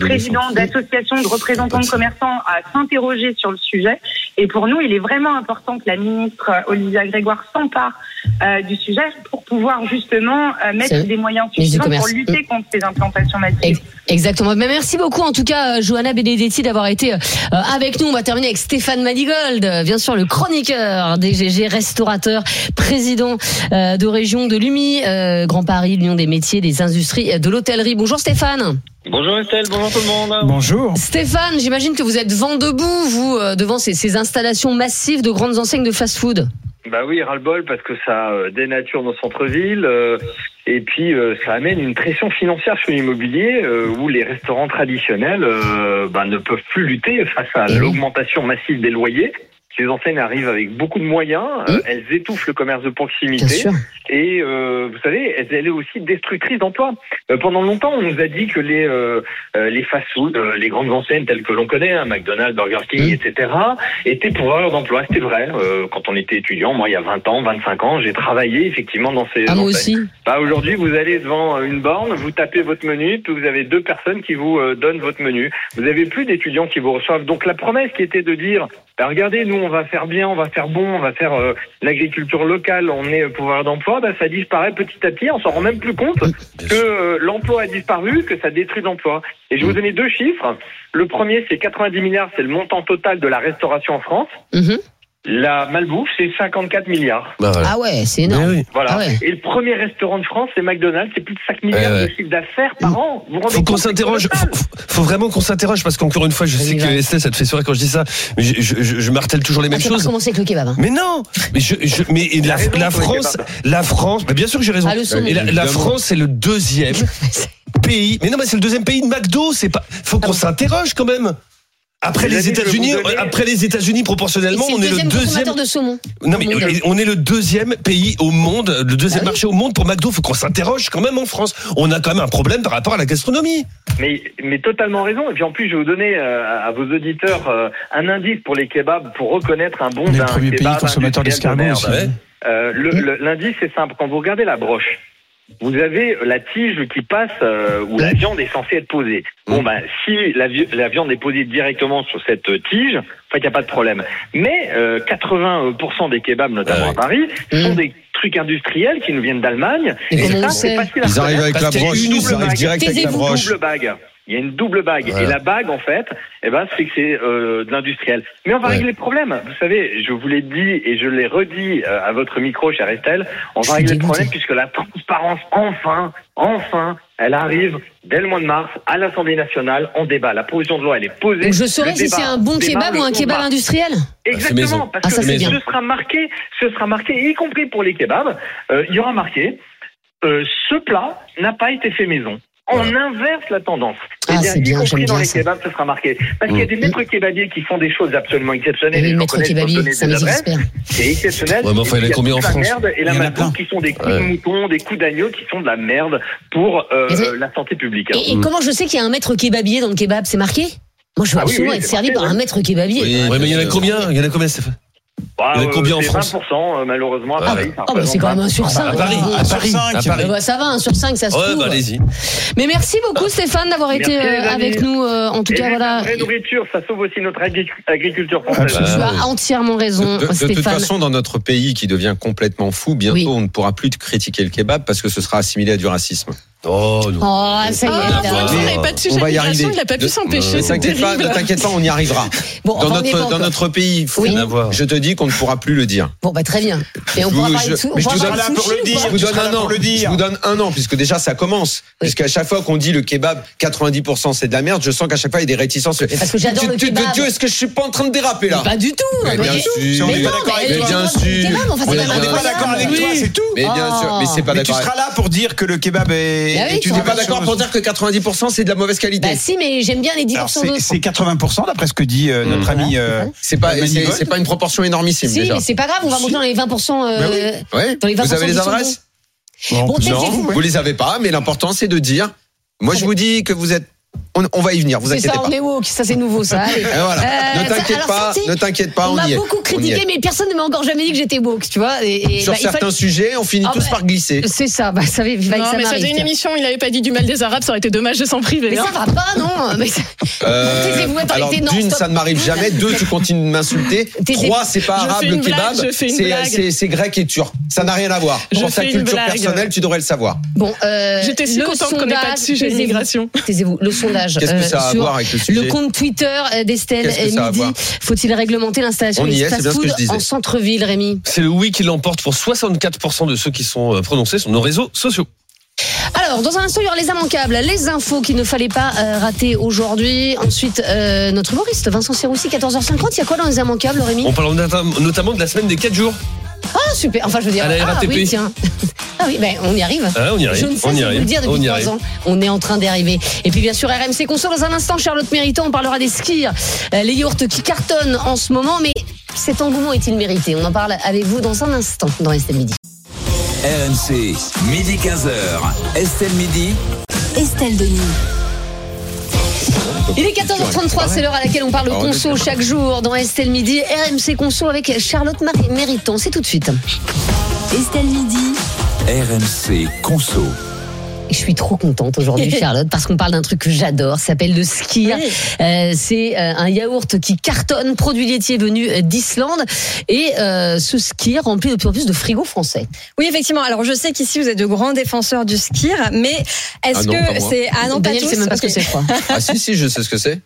présidents d'associations, de représentants de commerçants à s'interroger sur le sujet. Et pour nous, il est vraiment important que la ministre Olivia Grégoire s'empare du sujet pour pouvoir justement mettre des moyens suffisants pour lutter contre ces implantations massives. Ex- Exactement. Mais merci beaucoup en tout cas, Johanna Benedetti, d'avoir été euh, avec nous. On va terminer avec Stéphane Manigold, euh, bien sûr le chroniqueur DGG, restaurateur, président euh, de région de l'UMI, Grand Paris, l'Union des métiers, des industries, de l'hôtellerie. Bonjour Stéphane. Bonjour Estelle, bonjour tout le monde. Bonjour. Stéphane, j'imagine que vous êtes vent debout, vous, devant ces, ces installations massives de grandes enseignes de fast-food. Bah oui, ras-le-bol parce que ça dénature nos centres-villes euh, et puis euh, ça amène une pression financière sur l'immobilier euh, où les restaurants traditionnels euh, bah, ne peuvent plus lutter face à Eh l'augmentation massive des loyers. Ces enseignes arrivent avec beaucoup de moyens, euh, elles étouffent le commerce de proximité et euh, vous savez, elles, elles est aussi destructrice d'emplois. Euh, pendant longtemps, on nous a dit que les euh, euh, les fast-food, les grandes enseignes telles que l'on connaît, hein, McDonald's, Burger King, Mm. etc., étaient pourvoyeurs d'emplois. C'était vrai. Quand on était étudiant, moi, il y a 20 ans, 25 ans, j'ai travaillé effectivement dans ces Ah, moi enseignes. aussi. Bah, aujourd'hui, vous allez devant une borne, vous tapez votre menu, puis vous avez deux personnes qui vous donnent votre menu. Vous avez plus d'étudiants qui vous reçoivent. Donc la promesse qui était de dire, bah, regardez, nous on va faire bien, on va faire bon, on va faire euh, l'agriculture locale, on est euh, pouvoir d'emploi, bah, ça disparaît petit à petit. On s'en rend même plus compte que euh, l'emploi a disparu, que ça détruit l'emploi. Et je vais vous donner deux chiffres. Le premier, c'est 90 milliards, c'est le montant total de la restauration en France. Mhm. La malbouffe, c'est 54 milliards. Bah, voilà. Ah ouais, c'est énorme. Mais oui. Voilà. Ah ouais. Et le premier restaurant de France, c'est McDonald's, c'est plus de 5 milliards Ouais, ouais. de chiffre d'affaires par an. Vous vous rendez Faut qu'on s'interroge. Faut, vraiment qu'on s'interroge parce qu'encore une fois, je sais que. Estelle, ça te fait sourire quand je dis ça, mais je, je, je- je martèle toujours les Ah, mêmes choses. commencer avec le kebab. hein. Mais non, mais mais la, raison la France, la France, bah bien sûr que j'ai raison. Ah. Et la, la. France c'est le deuxième pays. Mais non, mais c'est le deuxième pays de McDo. C'est pas. Faut qu'on s'interroge quand même. Après Les les États-Unis, donner- après les États-Unis proportionnellement, on est le deuxième. consommateur de saumon. Non mais on est le deuxième pays au monde, le deuxième Ah oui. marché au monde pour McDo. Faut qu'on s'interroge quand même en France. On a quand même un problème par rapport à la gastronomie. Mais, mais totalement raison. Et puis en plus, je vais vous donner euh, à vos auditeurs euh, un indice pour les kebabs pour reconnaître un bon On est le premier pays consommateur d'escargots. Euh, L'indice, c'est simple. Quand vous regardez la broche, vous avez la tige qui passe euh, où la viande est censée être posée. Bon, ben, si la, vi- la viande est posée directement sur cette tige, en fait, il n'y a pas de problème. Mais euh, 80% des kebabs, notamment à Paris, sont des trucs industriels qui nous viennent d'Allemagne. Et ça, c'est facile à Ils arrivent avec la broche, ils arrivent direct avec la broche. double bague. Il y a une double bague. Et la bague, en fait, eh ben, c'est que c'est euh, de l'industriel. Mais on va Ouais. régler le problème. Vous savez, je vous l'ai dit et je l'ai redit euh, à votre micro, chère Estelle, on va régler le problème puisque la transparence, enfin, enfin, elle arrive dès le mois de mars à l'Assemblée nationale en débat. La proposition de loi, elle est posée. Donc je saurais Le si c'est un bon kebab ou un 11 kebab mars. industriel. Exactement, maison. parce Ah, que ça, ce bien. sera marqué, ce sera marqué, y compris pour les kebabs, euh, il y aura marqué euh, ce plat n'a pas été fait maison. On inverse la tendance. Ah, Eh bien, c'est y bien, compris j'aime dans bien les ça. kebabs, ce sera marqué. Parce qu'il y a des maîtres kebabiers qui font des choses absolument exceptionnelles. Oui, et j'en maître connais, je peux kebabier, donner ça adresses. désespère. C'est exceptionnel. Ouais, mais enfin, il y en a combien en France merde et la plein. qui sont des coups Ouais. de mouton, des coups d'agneau qui sont de la merde pour euh, la santé publique. hein. Et, et comment je sais qu'il y a un maître kebabier dans le kebab? C'est marqué? Moi, je veux Ah absolument oui, être servi par un maître kebabier. Oui. Ouais, mais il y en a combien? Il y en a combien, Stéphane? Bah, il y en a euh, combien en France 20% euh, malheureusement à Ah, Paris. ça Oh, bah, c'est quand même un sur 5. À Paris. Un sur cinq. À Paris. bah, ça va, un sur 5, ça se Ouais, trouve. bah allez-y. Mais merci beaucoup Stéphane d'avoir été euh, avec nous. euh, en tout cas, la voilà. vraie nourriture, ça sauve aussi notre agric- agriculture française. Tu Ah, as entièrement raison, De, de- de toute Stéphane. façon, dans notre pays qui devient complètement fou, bientôt Oui. on ne pourra plus critiquer le kebab parce que ce sera assimilé à du racisme. Oh, non. Oh, ça y est. Ah, là. voilà. Pointu n'avait pas de sujet on va y arriver. il n'a pas pu Ne- s'empêcher. Ne t'inquiète pas, terrible. ne t'inquiète pas, on y arrivera. Bon, Dans on notre, dans encore. notre pays, Oui. à voir. je te dis qu'on ne pourra plus le dire. Bon, bah très bien. Et on Je pourra vous- parler de je- on vous donne pour le dire. Je vous Tu donne un an. pour le dire. Je vous donne un an, puisque déjà ça commence. Puisqu'à chaque fois qu'on dit le kebab 90% c'est de la merde, je sens qu'à chaque fois il y a des réticences. parce que j'adore Tu- le tu- kebab. Dieu, est-ce que je suis pas en train de déraper là? Pas du tout. Mais bien sûr. On Mais n'est pas d'accord avec toi. bien sûr. On n'est pas d'accord avec toi, c'est tout. Mais bien sûr, mais c'est pas tu d'accord. seras là pour dire que le kebab est. Oui, tu n'es pas d'accord pour dire que 90% c'est de la mauvaise qualité Bah si, mais j'aime bien les 10% Alors, d'autres. c'est c'est 80% d'après ce que dit euh, notre Mmh. ami. euh, C'est pas, Manigold. c'est pas une proportion énormissime Si, déjà. mais c'est pas grave, on va monter dans les 20%. euh, Bah oui. Ouais. Dans les 20% Vous avez les adresses Bon, Bon, peut-être Non, c'est fou. vous les avez pas, mais l'important c'est de dire. Moi, je vous dis que vous êtes. On, on va y venir, vous C'est inquiétez ça, pas. on est woke, ça c'est nouveau ça. Voilà. Euh, ne t'inquiète pas, ça, c'est- ne t'inquiète pas, On on, m'a y est. beaucoup critiqué, mais personne ne m'a encore jamais dit que j'étais woke, tu vois. Et, et, Sur bah, certains fallait- sujets, on finit Ah, tous bah, par glisser. C'est ça, bah, ça, Non, que ça mais ça faisait une émission, il n'avait pas dit du mal des Arabes, ça aurait été dommage de s'en priver. Mais hein. ça va pas, non mais ça- Euh, alors d'une, ça ne m'arrive jamais. Deux, tu continues de m'insulter. Trois, c'est pas arabe le kebab. C'est c'est- c'est grec et turc. Ça n'a rien à voir. Pour ta culture personnelle, tu devrais le savoir. Bon, euh, J'étais si le contente qu'on n'ait pas de sujet taisez-vous, immigration. Taisez-vous, le sondage. Qu'est-ce que euh, ça a à voir avec le sujet Le compte Twitter euh, d'Estelle Midi. Faut-il réglementer l'installation des fast-food en centre-ville, Rémi C'est le oui qui l'emporte pour 64% de ceux qui sont euh, prononcés sur nos réseaux sociaux. Alors, dans un instant, il y aura les immanquables, les infos qu'il ne fallait pas euh, rater aujourd'hui. Ensuite, euh, notre humoriste Vincent Serroussi, 14h50. Il y a quoi dans les immanquables, Rémi On parle notam- notamment de la semaine des 4 jours. Ah, super. Enfin, je veux dire. À la ah, RATP. oui, tiens. Ah oui, ben, on y arrive. Ah, on y arrive, Je ne sais on y si arrive, vous le dire on depuis y trois arrive. ans. On est en train d'y arriver. Et puis, bien sûr, RMC Conso dans un instant. Charlotte Méritant, on parlera des skirs, euh, les yaourts qui cartonnent en ce moment. Mais cet engouement est-il mérité? On en parle avec vous dans un instant dans Estelle Midi. RMC, midi 15h. Estelle Midi. Estelle Denis. Il est 14h33, c'est l'heure à laquelle on parle Ah, on est conso chaque jour dans Estelle Midi. RMC Conso avec Charlotte Marie Mériton. C'est tout de suite. Estelle Midi. RMC Conso. Je suis trop contente aujourd'hui, Charlotte, parce qu'on parle d'un truc que j'adore. Ça s'appelle le skir. Euh, c'est euh, un yaourt qui cartonne, produit laitier venu euh, d'Islande. Et euh, ce skir remplit de plus en plus de frigos français. Oui, effectivement. Alors, je sais qu'ici, vous êtes de grands défenseurs du skir, mais est-ce Ah que c'est... Ah non, pas Daniel tous même pas ce que c'est, quoi. Ah si, si, je sais ce que c'est.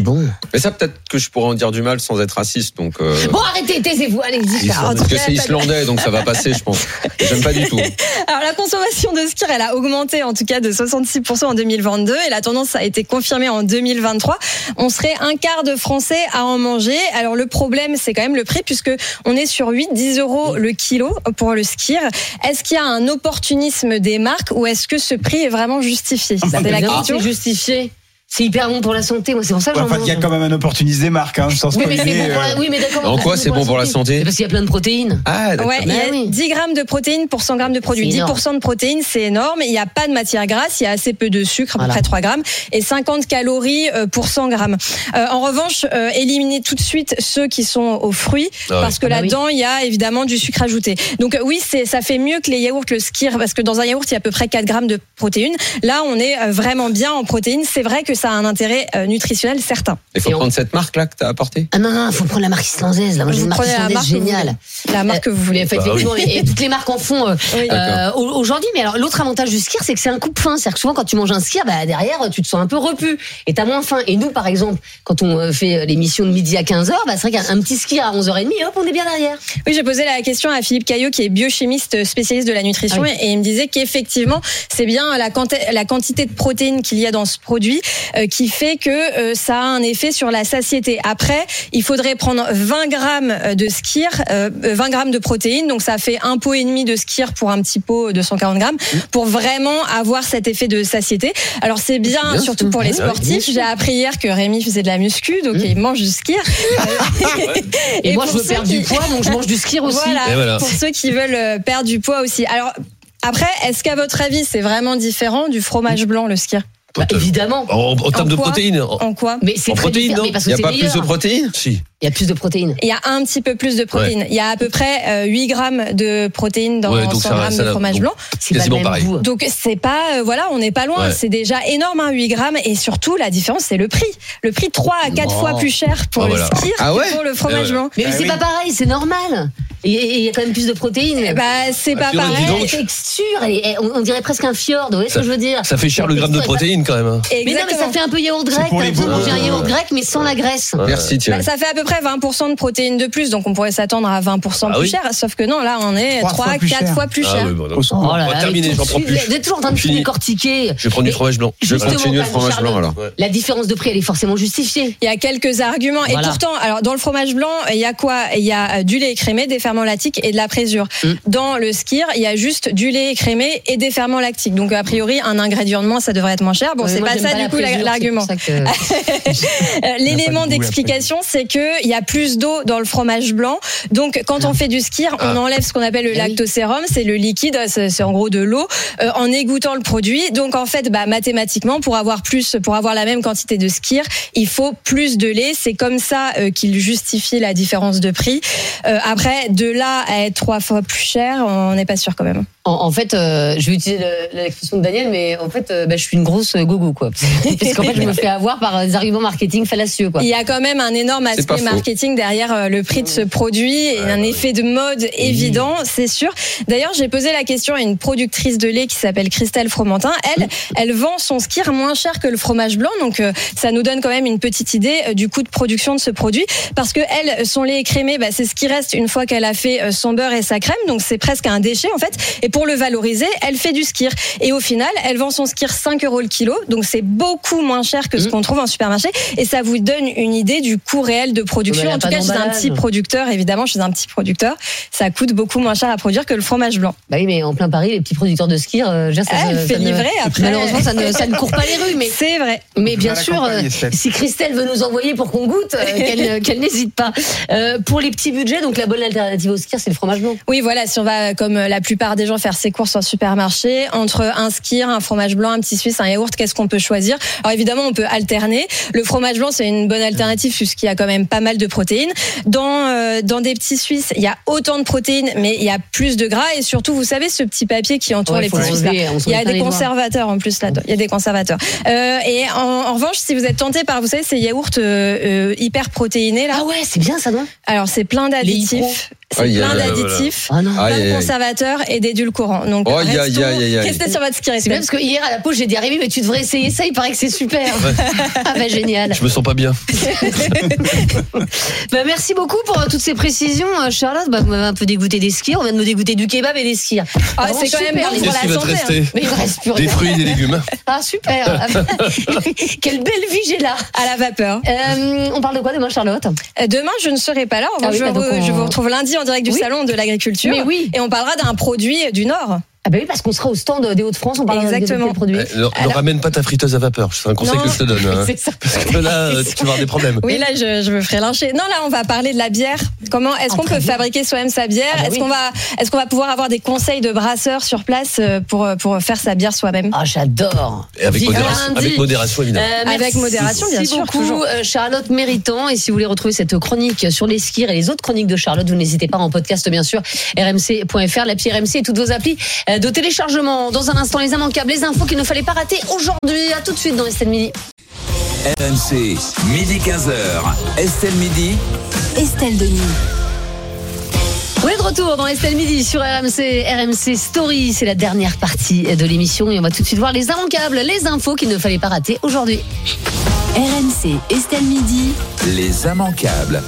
Bon. Mais ça, peut-être que je pourrais en dire du mal sans être raciste. Donc, euh, Bon, arrêtez, taisez-vous, allez-y, parce que c'est islandais, donc ça va passer, je pense. J'aime pas du tout. Alors, la consommation de skir, elle a augmenté en tout cas de 66% en 2022 et la tendance a été confirmée en 2023. On serait un quart de Français à en manger. Alors, le problème, c'est quand même le prix puisque on est sur 8-10 euros le kilo pour le skir. Est-ce qu'il y a un opportunisme des marques ou est-ce que ce prix est vraiment justifié? C'est la Évidemment, question. c'est justifié. C'est hyper bon pour la santé. Moi, c'est pour ça que j'en Enfin, il y a mange. quand même un opportunisme des marques, hein, sans Oui, mais c'est spoiler, bon pour la- oui, mais d'accord. En quoi c'est bon pour la santé Parce qu'il y a plein de protéines. Ah, d'accord. Ouais, il y a Bah oui. 10 grammes de protéines pour 100 grammes de produit. C'est énorme. 10% de protéines, c'est énorme. Il n'y a pas de matière grasse, il y a assez peu de sucre, à peu Voilà. près 3 grammes, et 50 calories euh, pour 100 grammes. Euh, en revanche, euh, éliminez tout de suite ceux qui sont aux fruits, Ah ouais. parce que Ah bah oui. là-dedans, il y a évidemment du sucre ajouté. Donc euh, oui, c'est ça fait mieux que les yaourts, le skir, parce que dans un yaourt, il y a à peu près 4 grammes de protéines. Là, on est euh, vraiment bien en protéines. C'est vrai que ça a un intérêt euh, nutritionnel certain. Il faut Et on- prendre cette marque là que t'as apportée? Ah non, non, faut prendre la marque islandaise. Là, moi, j'ai Vous une marque prenez la marque que vous géniale. voulez. La marque que vous voulez. En fait, Bah oui. effectivement, et, et toutes les marques en font euh, Oui. euh, au- aujourd'hui. Mais alors, l'autre avantage du skier, c'est que c'est un coupe faim. C'est-à-dire que souvent, quand tu manges un skier, bah, derrière, tu te sens un peu repu et t'as moins faim. Et nous, par exemple, quand on fait l'émission de midi à 15h, bah, c'est vrai qu'un un petit skier à 11h30, hop, on est bien derrière. Oui, j'ai posé la question à Philippe Caillot, qui est biochimiste spécialiste de la nutrition, Ah oui. et il me disait qu'effectivement, c'est bien la, quanti- la quantité de protéines qu'il y a dans ce produit qui fait que euh, ça a un effet sur la satiété. Après, il faudrait prendre 20 grammes de skir, euh, 20 grammes de protéines, donc ça fait un pot et demi de skir pour un petit pot de 140 grammes, pour vraiment avoir cet effet de satiété. Alors c'est bien, bien, surtout pour les Ouais, sportifs. J'ai appris hier que Rémi faisait de la muscu, donc il mange du skir. Et, moi, je veux perdre qui- du poids, donc je mange du skier aussi. voilà, Et voilà. pour ceux qui veulent euh, perdre du poids aussi. Alors, après, est-ce qu'à votre avis, c'est vraiment différent du fromage blanc, le skier Bah, évidemment. En, en termes de protéines. en- En quoi Mais c'est En très protéines, différent, non mais parce Il n'y a c'est pas meilleur. plus de protéines Si. Il y a plus de protéines. Il y a un petit peu plus de protéines. Il y a à peu près euh, 8 grammes de protéines dans Ouais, donc 100 ça- grammes ça de fromage blanc. C'est pas le Quasiment même pareil. goût. Donc c'est pas, euh, voilà, on n'est pas loin. Ouais. C'est déjà énorme, hein, 8 grammes. Et surtout, la différence, c'est le prix. Le prix 3 à 4 Oh. fois plus cher pour Ah, le voilà. skier Ah ouais que pour le fromage Eh blanc. Mais, Bah c'est oui. pas pareil, c'est normal. Et il y a quand même plus de protéines. Bah, c'est Ah, pas pareil. La texture, on, dirait presque un fjord, vous voyez ce que je veux dire? Ça fait cher le gramme de protéines quand même. hein. Mais non, mais ça fait un peu yaourt grec. pour T'as de beaux- manger un yaourt grec, mais sans la graisse. Merci Bah, Thierry. ça fait à peu près 20% de protéines de plus, donc on pourrait s'attendre à 20% Ah plus oui. cher. Sauf que non, là, on est Trois 3 fois plus 4 cher. fois plus Ah cher. oui, bon. Oh là On va là, terminer, j'en prends plus. Vous êtes toujours en train de décortiquer. Je vais prendre du fromage blanc. Je vais continuer le fromage blanc alors. La différence de prix, elle est forcément justifiée. Il y a quelques arguments. Et pourtant, alors dans le fromage blanc, il y a quoi? Il y a euh, du lait écrémé, des ferments lactiques et de la présure. Mm. Dans le skir, il y a juste du lait écrémé et des ferments lactiques. Donc a priori, un ingrédient de moins, ça devrait être moins cher. Bon, c'est pas ça du coup l'argument. L'élément d'explication, c'est que il y a plus d'eau dans le fromage blanc. Donc, quand on fait du skir, on Ah. enlève ce qu'on appelle le Eh lactosérum, c'est le liquide, c'est c'est en gros de l'eau, euh, en égouttant le produit. Donc, en fait, bah, mathématiquement, pour avoir plus, pour avoir la même quantité de skir, il faut plus de lait. C'est comme ça euh, qu'il justifie la différence de prix. Euh, après, de là à être trois fois plus cher, on n'est pas sûr quand même. En, en fait, euh, je vais utiliser le- l'expression de Daniel, mais en fait, euh, bah, je suis une grosse gogo, quoi. Parce qu'en fait, je me fais avoir par des arguments marketing fallacieux, quoi. Il y a quand même un énorme aspect marketing derrière euh, le prix de ce produit et un effet de mode évident, c'est sûr. D'ailleurs, j'ai posé la question à une productrice de lait qui s'appelle Christelle Fromentin. Elle, elle vend son skir moins cher que le fromage blanc, donc euh, ça nous donne quand même une petite idée euh, du coût de production de ce produit. Parce que elle, son lait écrémé, bah, c'est ce qui reste une fois qu'elle a fait euh, son beurre et sa crème, donc c'est presque un déchet en fait. Et pour le valoriser, elle fait du skir. Et au final, elle vend son skir 5 euros le kilo, donc c'est beaucoup moins cher que ce qu'on trouve en supermarché. Et ça vous donne une idée du coût réel de production. En tout cas, chez un petit producteur, évidemment, chez un petit producteur, ça coûte beaucoup moins cher à produire que le fromage blanc. Bah oui, mais en plein Paris, les petits producteurs de skier, euh, ça, elle ça fait ne- livrer après. Malheureusement, ça ne, ça ne court pas les rues, mais. C'est vrai. Mais bien sûr, euh, si Christelle veut nous envoyer pour qu'on goûte, euh, qu'elle n'hésite pas. Euh, pour les petits budgets, donc la bonne alternative au skier, c'est le fromage blanc. Oui, voilà, si on va, comme la plupart des gens, faire ses courses en supermarché, entre un skir, un fromage blanc, un petit suisse, un yaourt, qu'est-ce qu'on peut choisir? Alors évidemment, on peut alterner. Le fromage blanc, c'est une bonne alternative puisqu'il y a quand même pas mal de protéines. Dans, euh, dans des petits suisses, il y a autant de protéines, mais il y a plus de gras et surtout, vous savez, ce petit papier qui entoure Ouais, les petits suisses. là. Il y a des conservateurs en plus là-dedans. Il y a des conservateurs. Euh, et en, en revanche, si vous êtes tenté par, vous savez, ces yaourts euh, euh, hyper protéinés là. Ah ouais, c'est bien ça, non? Alors c'est plein d'additifs. C'est Aïe, plein d'additifs. Ah plein de aïe. conservateurs et d'édulcorants. Donc, Oh, aïe, restons- aïe, aïe, aïe, aïe. restez sur votre ski C'est bien parce que hier à la pause, j'ai dit Rémi, mais tu devrais essayer ça, il paraît que c'est super. ah bah génial. Je me sens pas bien. Bah, merci beaucoup pour euh, toutes ces précisions, euh, Charlotte. Bah, vous m'avez un peu dégoûté des skiers, on vient de me dégoûter du kebab et des skiers. Ah, Vraiment c'est quand même super, bon les pour la qui va te santé, rester Mais il me reste plus Des rien. fruits et des légumes. Ah super. Quelle belle vie j'ai là. à la vapeur. Euh, on parle de quoi demain, Charlotte? Demain, je ne serai pas là. Ah revanche, oui, je, bah, on- je vous retrouve lundi en direct du Oui. salon de l'agriculture. Et on parlera d'un produit du Nord. Ah bah oui, parce qu'on sera au stand des Hauts-de-France, on parle Exactement. de produits. Eh, Ne, ne ramène pas ta friteuse à vapeur. C'est un conseil Non. que je te donne. hein. C'est ça. Parce que là, euh, tu vas avoir des problèmes. Oui, là, je, je me ferai lyncher. Non, là, on va parler de la bière. Comment est-ce Ah, qu'on peut bien. fabriquer soi-même sa bière Ah bah Est-ce oui. qu'on va, est-ce qu'on va pouvoir avoir des conseils de brasseurs sur place euh, pour pour faire sa bière soi-même Ah, j'adore. Et avec modération, avec modération évidemment. Euh, Avec modération, bien sûr, beaucoup, toujours. euh, Charlotte Méritant. Et si vous voulez retrouver cette chronique sur les skiers et les autres chroniques de Charlotte, vous n'hésitez pas en podcast, bien sûr, rmc.fr, l'appli RMC et toutes vos applis euh, de téléchargement. Dans un instant, les immanquables, les infos qu'il ne fallait pas rater aujourd'hui. À tout de suite dans Estelle Midi. RMC, midi 15h. Estelle Midi. Estelle Denis. On est de retour dans Estelle Midi sur RMC, RMC Story. C'est la dernière partie de l'émission et on va tout de suite voir les immanquables, les infos qu'il ne fallait pas rater aujourd'hui. RMC, Estelle Midi. Les immanquables.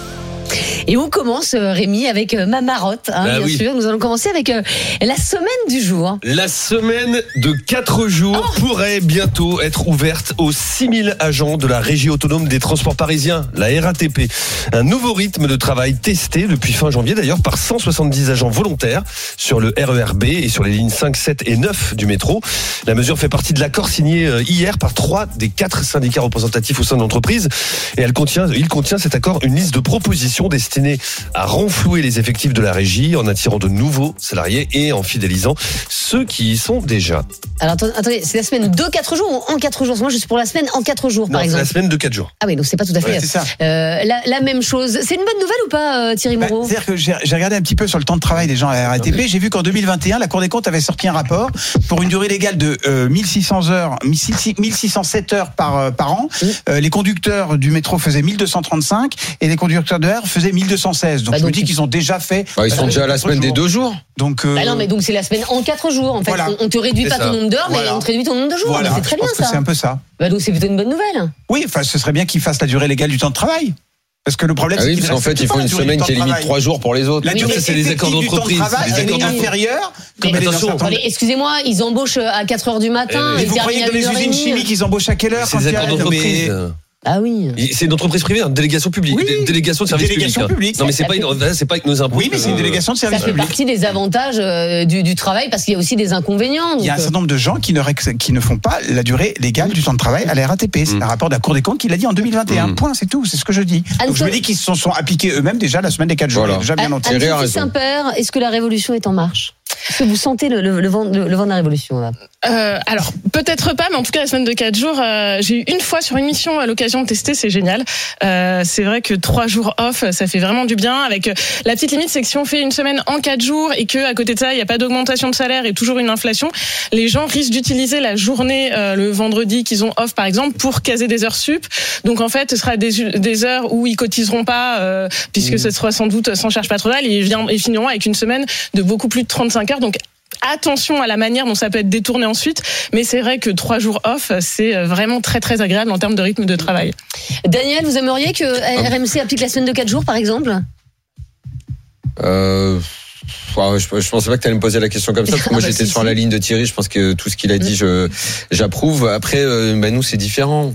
Et on commence, euh, Rémi, avec euh, ma marotte, hein, Bah bien oui. sûr. Nous allons commencer avec euh, la semaine du jour. La semaine de 4 jours Oh. pourrait bientôt être ouverte aux 6000 agents de la Régie autonome des transports parisiens, la RATP. Un nouveau rythme de travail testé depuis fin janvier d'ailleurs par 170 agents volontaires sur le RERB et sur les lignes 5, 7 et 9 du métro. La mesure fait partie de l'accord signé hier par trois des quatre syndicats représentatifs au sein de l'entreprise et elle contient, il contient cet accord une liste de propositions destinées à renflouer les effectifs de la régie en attirant de nouveaux salariés et en fidélisant ceux qui y sont déjà. Alors attendez, c'est la semaine de 4 jours ou en 4 jours? Moi, je suis pour la semaine en 4 jours, Non, par c'est exemple. la semaine de 4 jours. Ah oui, donc c'est pas tout à fait Ouais, c'est ça. euh, la, la même chose. C'est une bonne nouvelle ou pas, euh, Thierry Bah, Moreau? C'est-à-dire que j'ai j'ai regardé un petit peu sur le temps de travail des gens à la RATP. J'ai vu qu'en 2021, la Cour des comptes avait sorti un rapport pour une durée légale de euh, 1600 heures, 1607 heures par, euh, par an. Euh, les conducteurs du métro faisaient 1235 et les conducteurs de R faisaient 1216. Donc Bah, je me dis qu'ils ont déjà fait. Bah, ils sont déjà à la quatre semaine des deux jours. Donc, euh, Bah non, mais donc c'est la semaine en 4 jours. En fait, Voilà. on, on te réduit C'est pas ça. ton nombre d'heures, mais on te réduit ton nombre de jours. voilà, c'est très je bien ça. c'est un peu ça. Bah donc c'est plutôt une bonne nouvelle. Oui, enfin, ce serait bien qu'ils fassent la durée légale du temps de travail. Parce que le problème, Ah c'est oui, parce qu'en fait, ils font une semaine qui est limite trois jours pour les autres. La durée c'est les accords d'entreprise, c'est les accords Attendez, excusez-moi, ils embauchent à 4 heures du matin. Eh ils vous croyez que les 1h30. usines chimiques, ils embauchent à quelle heure C'est a- accords d'entreprise. Ah oui. C'est une entreprise privée, une délégation publique, Oui. une délégation de service Délégation public. publique. Non, mais c'est Ça pas, fait- c'est pas avec nos impôts. Oui, mais c'est une que- délégation de Ça service fait public. partie des avantages euh, du, du travail parce qu'il y a aussi des inconvénients. Il y a un euh, certain nombre de gens qui ne, rex- qui ne font pas la durée légale du temps de travail à la RATP. C'est Mm. un rapport de la Cour des comptes qui l'a dit en 2021. Mm. Point, c'est tout. C'est ce que je dis. Anne- Donc je me dis qu'ils se sont, sont appliqués eux-mêmes déjà la semaine des 4 jours. Voilà. Déjà bien. Saint-Père, est-ce que la révolution est en marche? Est-ce que vous sentez le, le- le vent, le, le vent de la révolution là? Euh, alors peut-être pas, mais en tout cas la semaine de 4 jours, euh, j'ai eu une fois sur une mission à l'occasion de tester, c'est génial. Euh, c'est vrai que trois jours off, ça fait vraiment du bien. Avec la petite limite, c'est que si on fait une semaine en 4 jours et que à côté de ça, il n'y a pas d'augmentation de salaire et toujours une inflation, les gens risquent d'utiliser la journée euh, le vendredi qu'ils ont off par exemple pour caser des heures sup. Donc en fait, ce sera des, des heures où ils cotiseront pas euh, puisque ce sera sans doute sans charge patronale et ils finiront avec une semaine de beaucoup plus de 35 heures. Donc attention à la manière dont ça peut être détourné ensuite, mais c'est vrai que trois jours off, c'est vraiment très très agréable en termes de rythme de travail. Daniel, vous aimeriez que Ah. RMC applique la semaine de 4 jours par exemple? Euh, ouais, je, je pensais pas que tu allais me poser la question comme ça, parce que moi Ah bah j'étais si, sur si. la ligne de Thierry, je pense que tout ce qu'il a dit, je j'approuve. Après, euh, bah, nous c'est différent.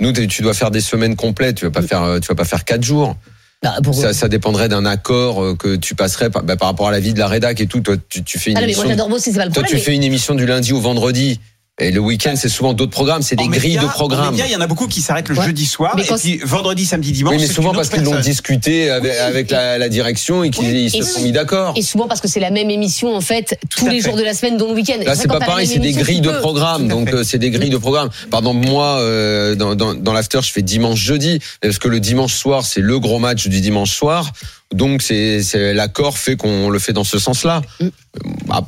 Nous, tu dois faire des semaines complètes, tu vas pas faire, euh, tu vas pas faire quatre jours. Bah, Ça, ça dépendrait d'un accord euh, que tu passerais par, bah, par rapport à la vie de la rédac et tout. Toi, tu, tu fais une Ah émission. moi j'adore bosser, c'est pas le toi, tu fais une émission du lundi au vendredi. Et le week-end, c'est souvent d'autres programmes, c'est des En grilles de programmes. il y en a beaucoup qui s'arrêtent le Ouais. jeudi soir Mais et puis vendredi, samedi, dimanche. Oui, mais souvent parce qu'ils l'ont discuté avec, avec la, la direction et qu'ils Oui. se sont mis d'accord. Et souvent parce que c'est la même émission en fait tous les fait. jours de la semaine, dont le week-end. Là, c'est pas pareil, c'est des grilles de peux. programme. Tout à Donc, euh, c'est des grilles de programme. Pardon, moi, euh, dans, dans, dans l'after, je fais dimanche, jeudi. Parce que le dimanche soir, c'est le gros match du dimanche soir. Donc, c'est, l'accord fait qu'on le fait dans ce sens-là. Mm.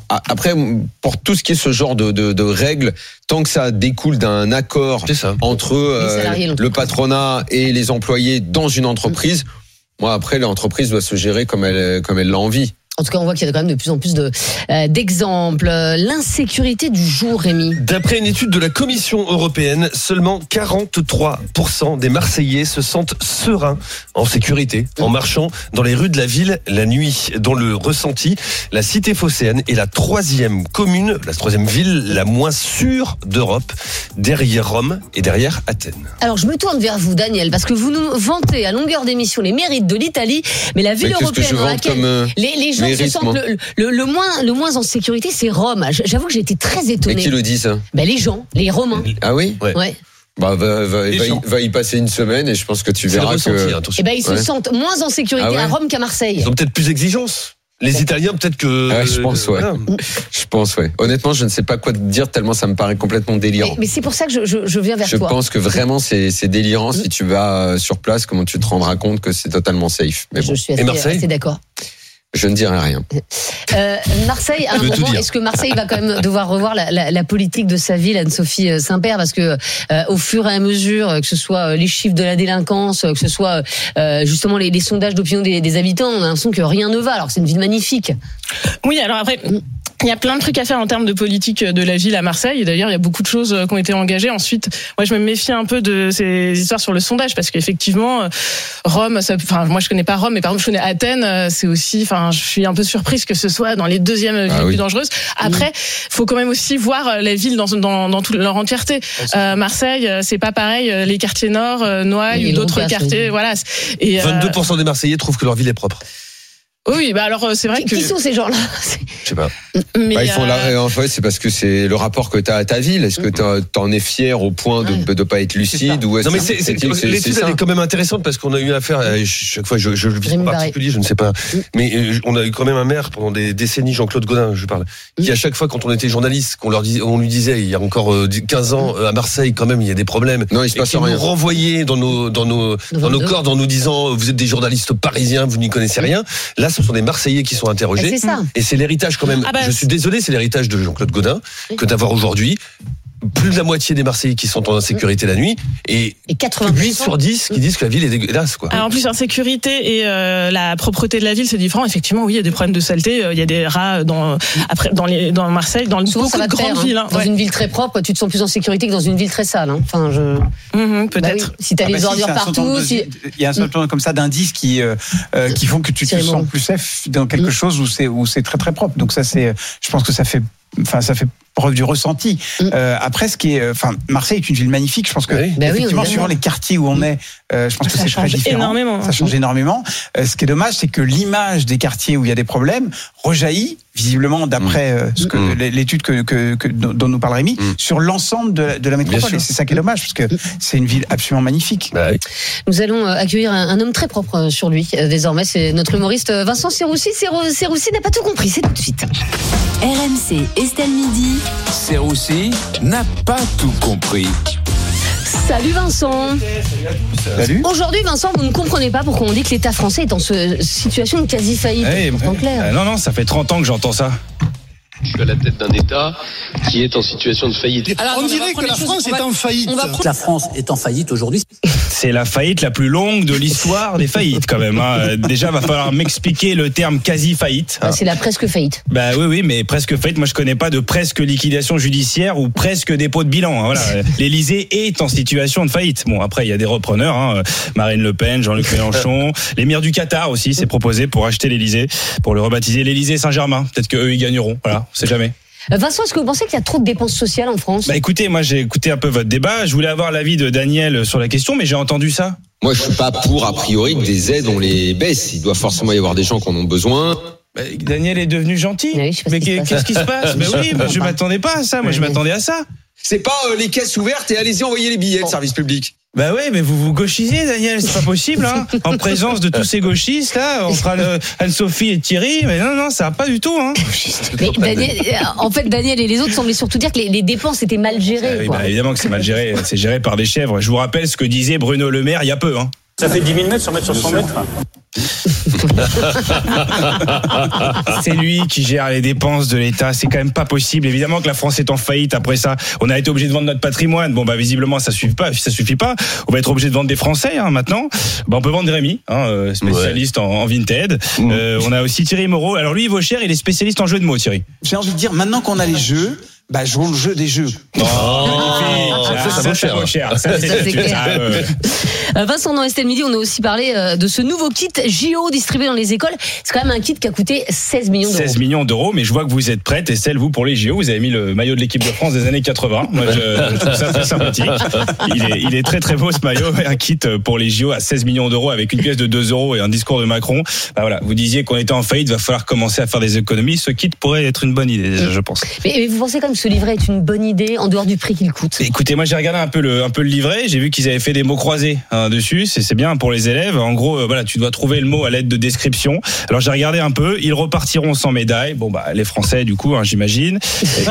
Après, pour tout ce qui est ce genre de, de, de règles, tant que ça découle d'un accord entre euh, le patronat et les employés dans une entreprise, moi, après, l'entreprise doit se gérer comme elle, comme elle l'a envie. En tout cas, on voit qu'il y a quand même de plus en plus de, euh, d'exemples. Euh, L'insécurité du jour, Rémi. D'après une étude de la Commission européenne, seulement 43% des Marseillais se sentent sereins en sécurité en marchant dans les rues de la ville la nuit. Dans le ressenti, la cité phocéenne est la troisième commune, la troisième ville la moins sûre d'Europe, derrière Rome et derrière Athènes. Alors, je me tourne vers vous, Daniel, parce que vous nous vantez à longueur d'émission les mérites de l'Italie, mais la ville Mais qu'est-ce que européenne je dans laquelle comme, euh, les, les gens se sentent le, le- le moins, le moins en sécurité, c'est Rome. J'avoue que j'ai été très Et étonnée. qui le dit ça Ben, les gens, les Romains. Ah oui Ouais. Bah, va, va- Les va y, gens. va y passer une semaine et je pense que tu verras que. Eh ben, ils se Ouais. sentent moins en sécurité Ah ouais à Rome qu'à Marseille. Ils ont peut-être plus d'exigences. Les Italiens, peut-être que. Ouais, je pense, ouais. Voilà. Je pense, ouais. Honnêtement, je ne sais pas quoi te dire tellement ça me paraît complètement Mais, délirant. mais c'est pour ça que je, je, je viens vers Je toi. pense que vraiment c'est c'est délirant. Si tu vas euh, sur place, comment tu te rendras compte que c'est totalement safe. Mais bon, Je suis assez, Marseille assez d'accord. Je ne dirai rien. Euh, Marseille, à un moment, est-ce que Marseille va quand même devoir revoir la, la, la politique de sa ville, Anne-Sophie euh, Saint-Père, parce que euh, au fur et à mesure, que ce soit les chiffres de la délinquance, que ce soit euh, justement les, les sondages d'opinion des, des habitants, on a l'impression que rien ne va. Alors c'est une ville magnifique. Oui, alors après. Il y a plein de trucs à faire en termes de politique de la ville à Marseille. Et D'ailleurs, il y a beaucoup de choses euh, qui ont été engagées. Ensuite, moi, je me méfie un peu de ces histoires sur le sondage parce qu'effectivement, euh, Rome, ça, enfin, moi, je connais pas Rome, mais par exemple, je connais Athènes. euh, C'est aussi, enfin, je suis un peu surprise que ce soit dans les deuxièmes villes Ah oui. plus dangereuses. Après, faut quand même aussi voir euh, les villes dans, dans, dans toute leur entièreté. Euh, Marseille, euh, c'est pas pareil. euh, Les quartiers nord, euh, Noailles ou d'autres quartiers, oui. voilà. Et, euh, 22% des Marseillais trouvent que leur ville est propre. Oui, bah alors euh, c'est vrai Qui, que. qui sont ces gens-là? Je sais pas. Mais, Bah, ils font euh, la- en fait, c'est parce que c'est le rapport que tu as à ta ville. Est-ce que t'en- t'en es fier au point de Ouais. ne pas être lucide ou est-ce Non mais que c'est, c'est, c'est- c'est- l'étude elle est quand même intéressante parce qu'on a eu affaire à, chaque fois je, je le vis en Barré. particulier je ne sais pas mais euh, on a eu quand même un maire pendant des décennies Jean-Claude Godin je parle qui à chaque fois quand on était journaliste qu'on leur on lui disait il y a encore euh, 15 ans euh, à Marseille quand même il y a des problèmes Non, il se passe rien. nous renvoyait dans nos dans nos dans nos 22. cordes en nous disant vous êtes des journalistes parisiens vous n'y connaissez rien là ce sont des Marseillais qui sont interrogés. C'est ça. et c'est l'héritage quand même. Ah bah, je suis désolé c'est l'héritage de Jean-Claude Godin que d'avoir aujourd'hui plus de la moitié des Marseillais qui sont en insécurité la nuit et Et 80%. 8 sur 10 qui disent que la ville est dégueulasse quoi. Alors en plus, insécurité et euh, la propreté de la ville, c'est différent. Effectivement, oui, il y a des problèmes de saleté. euh, Il y a des rats dans après dans les dans Marseille, dans Souvent, beaucoup ça va de de pair, grandes hein. villes. hein. Dans Ouais. une ville très propre, tu te sens plus en sécurité que dans une ville très sale. hein. Enfin, je. Mhm, Bah oui, Peut-être. Si t'as Ah bah les si, ordures partout, si. Il y a un certain nombre comme ça d'indices qui euh, qui font que tu te sens plus safe dans quelque chose où c'est où c'est très très propre. Donc ça c'est, je pense que ça fait, enfin ça fait preuve du ressenti. Mm. Euh, après ce qui est, euh, enfin Marseille est une ville magnifique. Je pense que Oui. Bah oui, est effectivement suivant les quartiers où on est, euh, je pense que Ça c'est très change différent. énormément. Ça change énormément. Euh, ce qui est dommage, c'est que l'image des quartiers où il y a des problèmes rejaillit visiblement d'après euh, ce que Mm. l'étude que, que, que- dont nous parle Rémi Mm. sur l'ensemble de, la- de la métropole. Et c'est ça qui est dommage parce que c'est une ville absolument magnifique. Bah oui. Nous allons euh, accueillir un, un homme très propre euh, sur lui. euh, Désormais, c'est notre humoriste euh, Vincent Serroussi. Serrou- Serroussi n'a pas tout compris, c'est tout de suite. RMC Estelle Midi. Serroussi n'a pas tout compris. Salut Vincent. Salut. Aujourd'hui, Vincent, vous ne comprenez pas pourquoi on dit que l'État français est en ce- situation de quasi-faillite. Eh, Pourtant clair. euh, non, non, ça fait 30 ans que j'entends ça. Je suis à la tête d'un État qui est en situation de faillite. on dirait que la France est en faillite. La France est en faillite aujourd'hui. C'est la faillite la plus longue de l'histoire des faillites, quand même. hein. Euh, Déjà, va falloir m'expliquer le terme quasi-faillite. Ah, C'est la presque faillite. Bah oui, oui, mais presque faillite. Moi, je connais pas de presque liquidation judiciaire ou presque dépôt de bilan. hein. Voilà, l'Élysée est en situation de faillite. Bon, après, il y a des repreneurs. Hein. Marine Le Pen, Jean-Luc Mélenchon, l'émir du Qatar aussi s'est proposé pour acheter l'Élysée, pour le rebaptiser l'Élysée Saint-Germain. Peut-être que eux, ils gagneront. Voilà, on sait jamais. Vincent, est-ce que vous pensez qu'il y a trop de dépenses sociales en France? Bah écoutez, moi j'ai écouté un peu votre débat. Je voulais avoir l'avis de Daniel sur la question, mais j'ai entendu ça. Moi, je suis pas pour a priori que des aides on les baisse. Il doit forcément y avoir des gens qui en ont besoin. Bah, Daniel est devenu gentil. Oui, mais qui se qu'est- passe. qu'est-ce qui se passe? Mais oui, mais je m'attendais pas à ça. Moi, je m'attendais à ça. C'est pas euh, les caisses ouvertes et allez-y envoyer les billets de service public. Bah ouais, mais vous vous gauchisez, Daniel, c'est pas possible, hein. En présence de tous ces gauchistes, là, entre Anne- Anne-Sophie et Thierry, mais non, non, ça va pas du tout, hein. Mais Daniel, euh, en fait, Daniel et les autres semblaient surtout dire que les, les dépenses étaient mal Ah gérées. oui, quoi. bah, évidemment que c'est mal géré, c'est géré par des chèvres. Je vous rappelle ce que disait Bruno Le Maire il y a peu, hein. Ça fait 10 000 mètres sur mètre sur 100 mètres. C'est lui qui gère les dépenses de l'État. C'est quand même pas possible. Évidemment que la France est en faillite. Après ça, on a été obligé de vendre notre patrimoine. Bon, bah visiblement, ça suffit pas. Ça suffit pas. On va être obligé de vendre des Français hein, maintenant. Bah, on peut vendre Rémi, hein, euh, spécialiste en, en Vinted. Euh, on a aussi Thierry Moreau. Alors lui, il vaut cher. Il est spécialiste en jeu de mots, Thierry. J'ai envie de dire, maintenant qu'on a les jeux, Bah, jouons le jeu des jeux. Oh, ça, ça vaut cher. vaut cher. Ça, Ça, c'est c'est- clair. ça, euh, Euh, Vincent, dans Estelle Midi, on a aussi parlé euh, de ce nouveau kit JO distribué dans les écoles. C'est quand même un kit qui a coûté 16 millions d'euros. 16 millions d'euros, mais je vois que vous êtes prête. Et celle, vous, pour les JO, vous avez mis le maillot de l'équipe de France des années 80. Moi, je, je trouve ça très sympathique. Il est, il est très très beau ce maillot. Un kit pour les JO à 16 millions d'euros avec une pièce de 2 euros et un discours de Macron. Bah voilà, vous disiez qu'on était en faillite, va falloir commencer à faire des économies. Ce kit pourrait être une bonne idée, je pense. Mais, mais vous pensez quand même que ce livret est une bonne idée en dehors du prix qu'il coûte? Écoutez, moi j'ai regardé un peu le un peu le livret, j'ai vu qu'ils avaient fait des mots croisés hein, dessus, c'est c'est bien pour les élèves. En gros, euh, voilà, tu dois trouver le mot à l'aide de description. Alors j'ai regardé un peu, ils repartiront sans médaille. Bon bah les Français du coup, hein, j'imagine.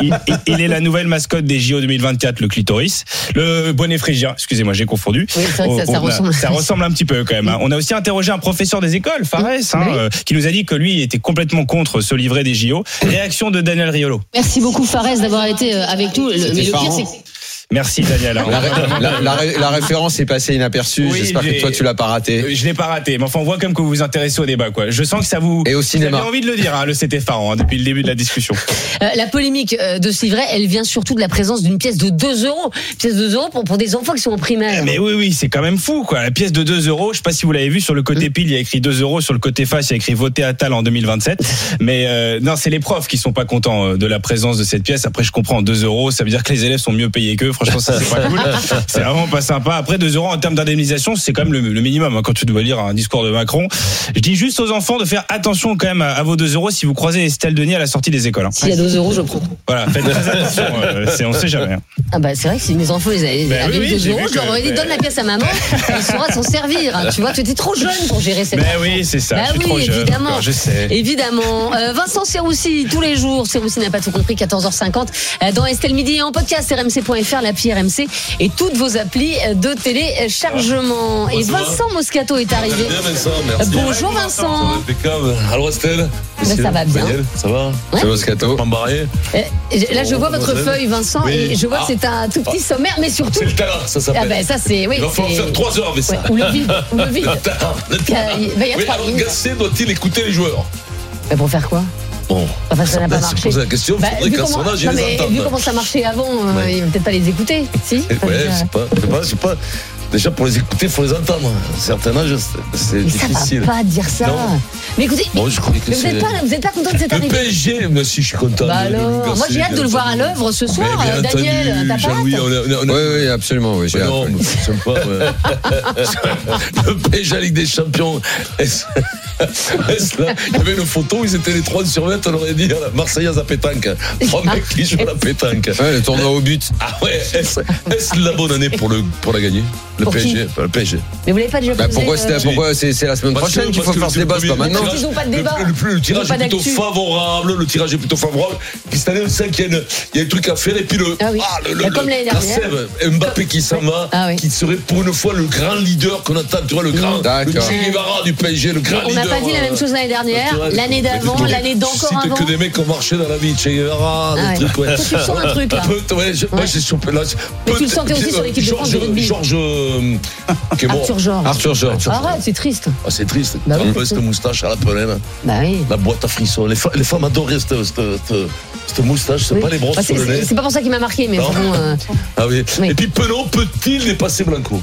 Il, il- est la nouvelle mascotte des JO 2024, le clitoris, le bonnet phrygien. Excusez-moi, j'ai confondu. Oui, c'est vrai que ça- ça On a- ressemble. ça ressemble un petit peu quand même. hein. On a aussi interrogé un professeur des écoles, Fares, hein, Oui. euh, qui nous a dit que lui était complètement contre ce livret des JO. Réaction de Daniel Riolo. Merci beaucoup Fares d'avoir été euh, avec nous. Le- mais le pire, effarant. c'est que Merci Daniel. hein. La, ré- la- la ré- la référence est passée inaperçue. Oui, J'espère que toi tu l'as pas raté. Euh, Je l'ai pas raté, mais enfin on voit quand même que vous vous intéressez au débat quoi. Je sens que ça vous Et au cinéma. avez envie de le dire hein, le effarant hein, depuis le début de la discussion. euh, la polémique euh, de ce livret, elle vient surtout de la présence d'une pièce de 2 euros. Pièce de 2 euros pour, pour des enfants qui sont en primaire. Mais oui oui, c'est quand même fou quoi. La pièce de 2 euros, je sais pas si vous l'avez vu sur le côté pile, il y a écrit 2 euros, sur le côté face il y a écrit voter à Tal en 2027. Mais euh, non, c'est les profs qui sont pas contents de la présence de cette pièce. Après je comprends 2 euros, ça veut dire que les élèves sont mieux payés qu'eux. Franchement ça c'est pas cool. C'est vraiment pas sympa. Après 2 euros en termes d'indemnisation, c'est quand même le, le minimum hein, quand tu dois lire un discours de Macron. Je dis juste aux enfants de faire attention quand même à, à vos 2 euros si vous croisez Estelle Denis à la sortie des écoles. hein. S'il y a 2 euros, je prends. Voilà, faites très attention. euh, c'est- on sait jamais. hein. Ah bah c'est vrai que si mes enfants ils avaient, Ben avaient oui, oui, 2 j'ai euros, je leur aurais dit donne la pièce à maman, elle saura s'en servir. hein. Tu vois, tu étais trop jeune pour gérer cette. Mais oui, c'est ça. Bah je suis oui, trop jeune. évidemment. je sais. Évidemment. Euh, Vincent Serroussi, tous les jours. Serroussi n'a pas tout compris, 14h50. euh, dans Estelle Midi et en podcast, rmc.fr, l'appli RMC et toutes vos applis de téléchargement. Et Vincent Moscato est arrivé. Bonjour Vincent. Alors Estelle Ben, ça va bien. Daniel, ça va Ouais. C'est Moscato. Euh, Là, je vois votre feuille, Vincent, Oui. et je vois que Ah. c'est un tout petit sommaire, mais surtout. C'est le talent, ça s'appelle. Ah ben ça c'est oui. Il va falloir faire 3 heures avec ça. Ouais, ou le vide, ou le vide. Le talent, le talent. Il va y avoir Oui, alors. Gasset doit-il écouter les joueurs? Mais pour faire quoi? Bon. Enfin, ça n'a pas Ben, marché. se poser la question, Bah, vu comment- âge, non, mais. Vu comment ça marchait avant, euh, il va peut-être pas les écouter. Si Enfin, Ouais, déjà- je sais pas, je sais pas, je sais pas. Déjà, pour les écouter, il faut les entendre. À un certain âge, c'est- Mais ça difficile. va pas dire ça. Non. Mais écoutez, Bon, je croyais que mais vous n'êtes pas, pas content de cette Le arrivée PSG, mais si, je suis content. Bah alors, moi j'ai hâte de le voir à l'œuvre ce soir. Mais bien Euh, Daniel, t'as pas Oui, oui, absolument. Oui, j'ai Mais hâte, non, oui. mais c'est sympa. ouais. le PSG Ligue des Champions. Là, il y avait une photo, ils étaient les trois sur 20, on aurait dit la Marseillaise à pétanque. Trois mecs qui jouent à la pétanque. Ouais, le tournoi au but. Ah ouais, est-ce est-ce la bonne année pour, le, pour la gagner? Le Pour qui PSG. enfin, le PSG. Mais vous l'avez pas déjà Bah, posé pourquoi euh, c'était- pourquoi c'est c'est la semaine Parce que- prochaine qu'il parce faut que faire le ce débat, c'est pas premier- maintenant Ils n'ont pas de Le- débat. Le, le- le Ils tirage pas est plutôt d'actu. favorable, le tirage est plutôt favorable. Puis cette année, on sait qu'il y, a une- il y a des trucs à faire. Et puis le, Ah oui. le, le- Bah, comme le- l'année la dernière. sève, Mbappé qui s'en va, Ah oui. qui serait pour une fois le grand leader qu'on attend. Tu vois, le grand, le D'accord. Che Guevara du PSG, le grand On n'a pas dit la même euh, chose l'année dernière, naturel. l'année d'avant, l'année d'encore avant. que des mecs qui ont marché dans la vie, Che Guevara, Ah des ouais. trucs, ouais. Tu sens un truc, là. Ouais, je- moi, Ouais. j'ai chopé là. Mais tu le sentais aussi sur l'équipe de France de Georges- rugby. Georges, euh, qui est mort. Arthur Georges. Arthur. Arrête, c'est triste. Ah, c'est triste. Bah oui, te rappelles c'est cette moustache à la pelaine Bah oui. La boîte à frissons. Les, femmes adoraient cette, cette, cette- cette moustache. C'est Oui. pas les brosses Bah, sur c'est- le nez. c'est pas pour ça qu'il m'a marqué, mais bon, euh, Ah oui. Oui. Et puis Penon peut-il dépasser Blanco?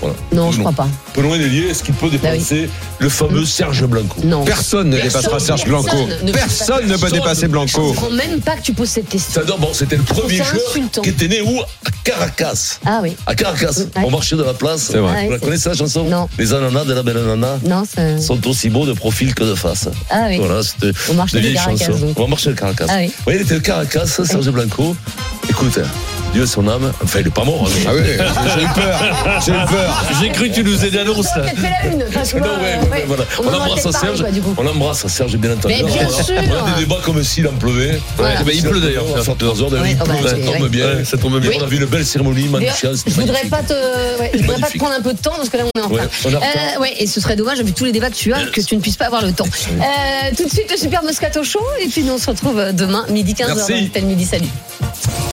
Voilà. non, je crois pas. Penon est lié. Est-ce qu'il peut dépasser le fameux Serge Blanco Non. Personne ne Personne- dépassera Serge personne Blanco. ne Personne ne peut dépasser ne- Blanco. Je comprends même pas que tu poses cette question. Ça, bon, c'était le premier joueur insultant. qui était né où? À Caracas. Ah oui. À Caracas, Ouais. au marché de la place. C'est vrai. Vous la connaissez la chanson? Non. Les ananas de la belle nana Non, sont aussi beaux de profil que de face. Ah oui. Voilà, c'était marché des de vieilles Caracas. On va marcher de Caracas. Ah oui. Oui, il était de Caracas, Serge Blanco. Écoute, Dieu son âme. Enfin, il n'est pas mort. hein, mais- Ah oui, j'ai eu peur. J'ai eu peur. J'ai cru que tu nous Non, vois, ouais, euh, ouais, ouais. voilà. On embrasse parlé, Serge. On embrasse Serge, bien entendu. Mais bien on, a, sûr. on a des débats comme s'il en pleuvait. Voilà. Eh ben, il pleut d'ailleurs. Deux heures. Ouais, il pleut, ça tombe bien. Ça tombe bien. Oui. On a vu une belle cérémonie, D'ailleurs, Manouchian. Je voudrais pas te, ouais, je voudrais pas te Magnifique. prendre un peu de temps parce que là on est en retard. est. Euh, ouais, et ce serait dommage vu tous les débats que tu as que tu ne puisses pas avoir le temps. Euh, tout de suite le super Moscato Show et puis nous on se retrouve demain midi 15h. Merci. C'était le midi salut.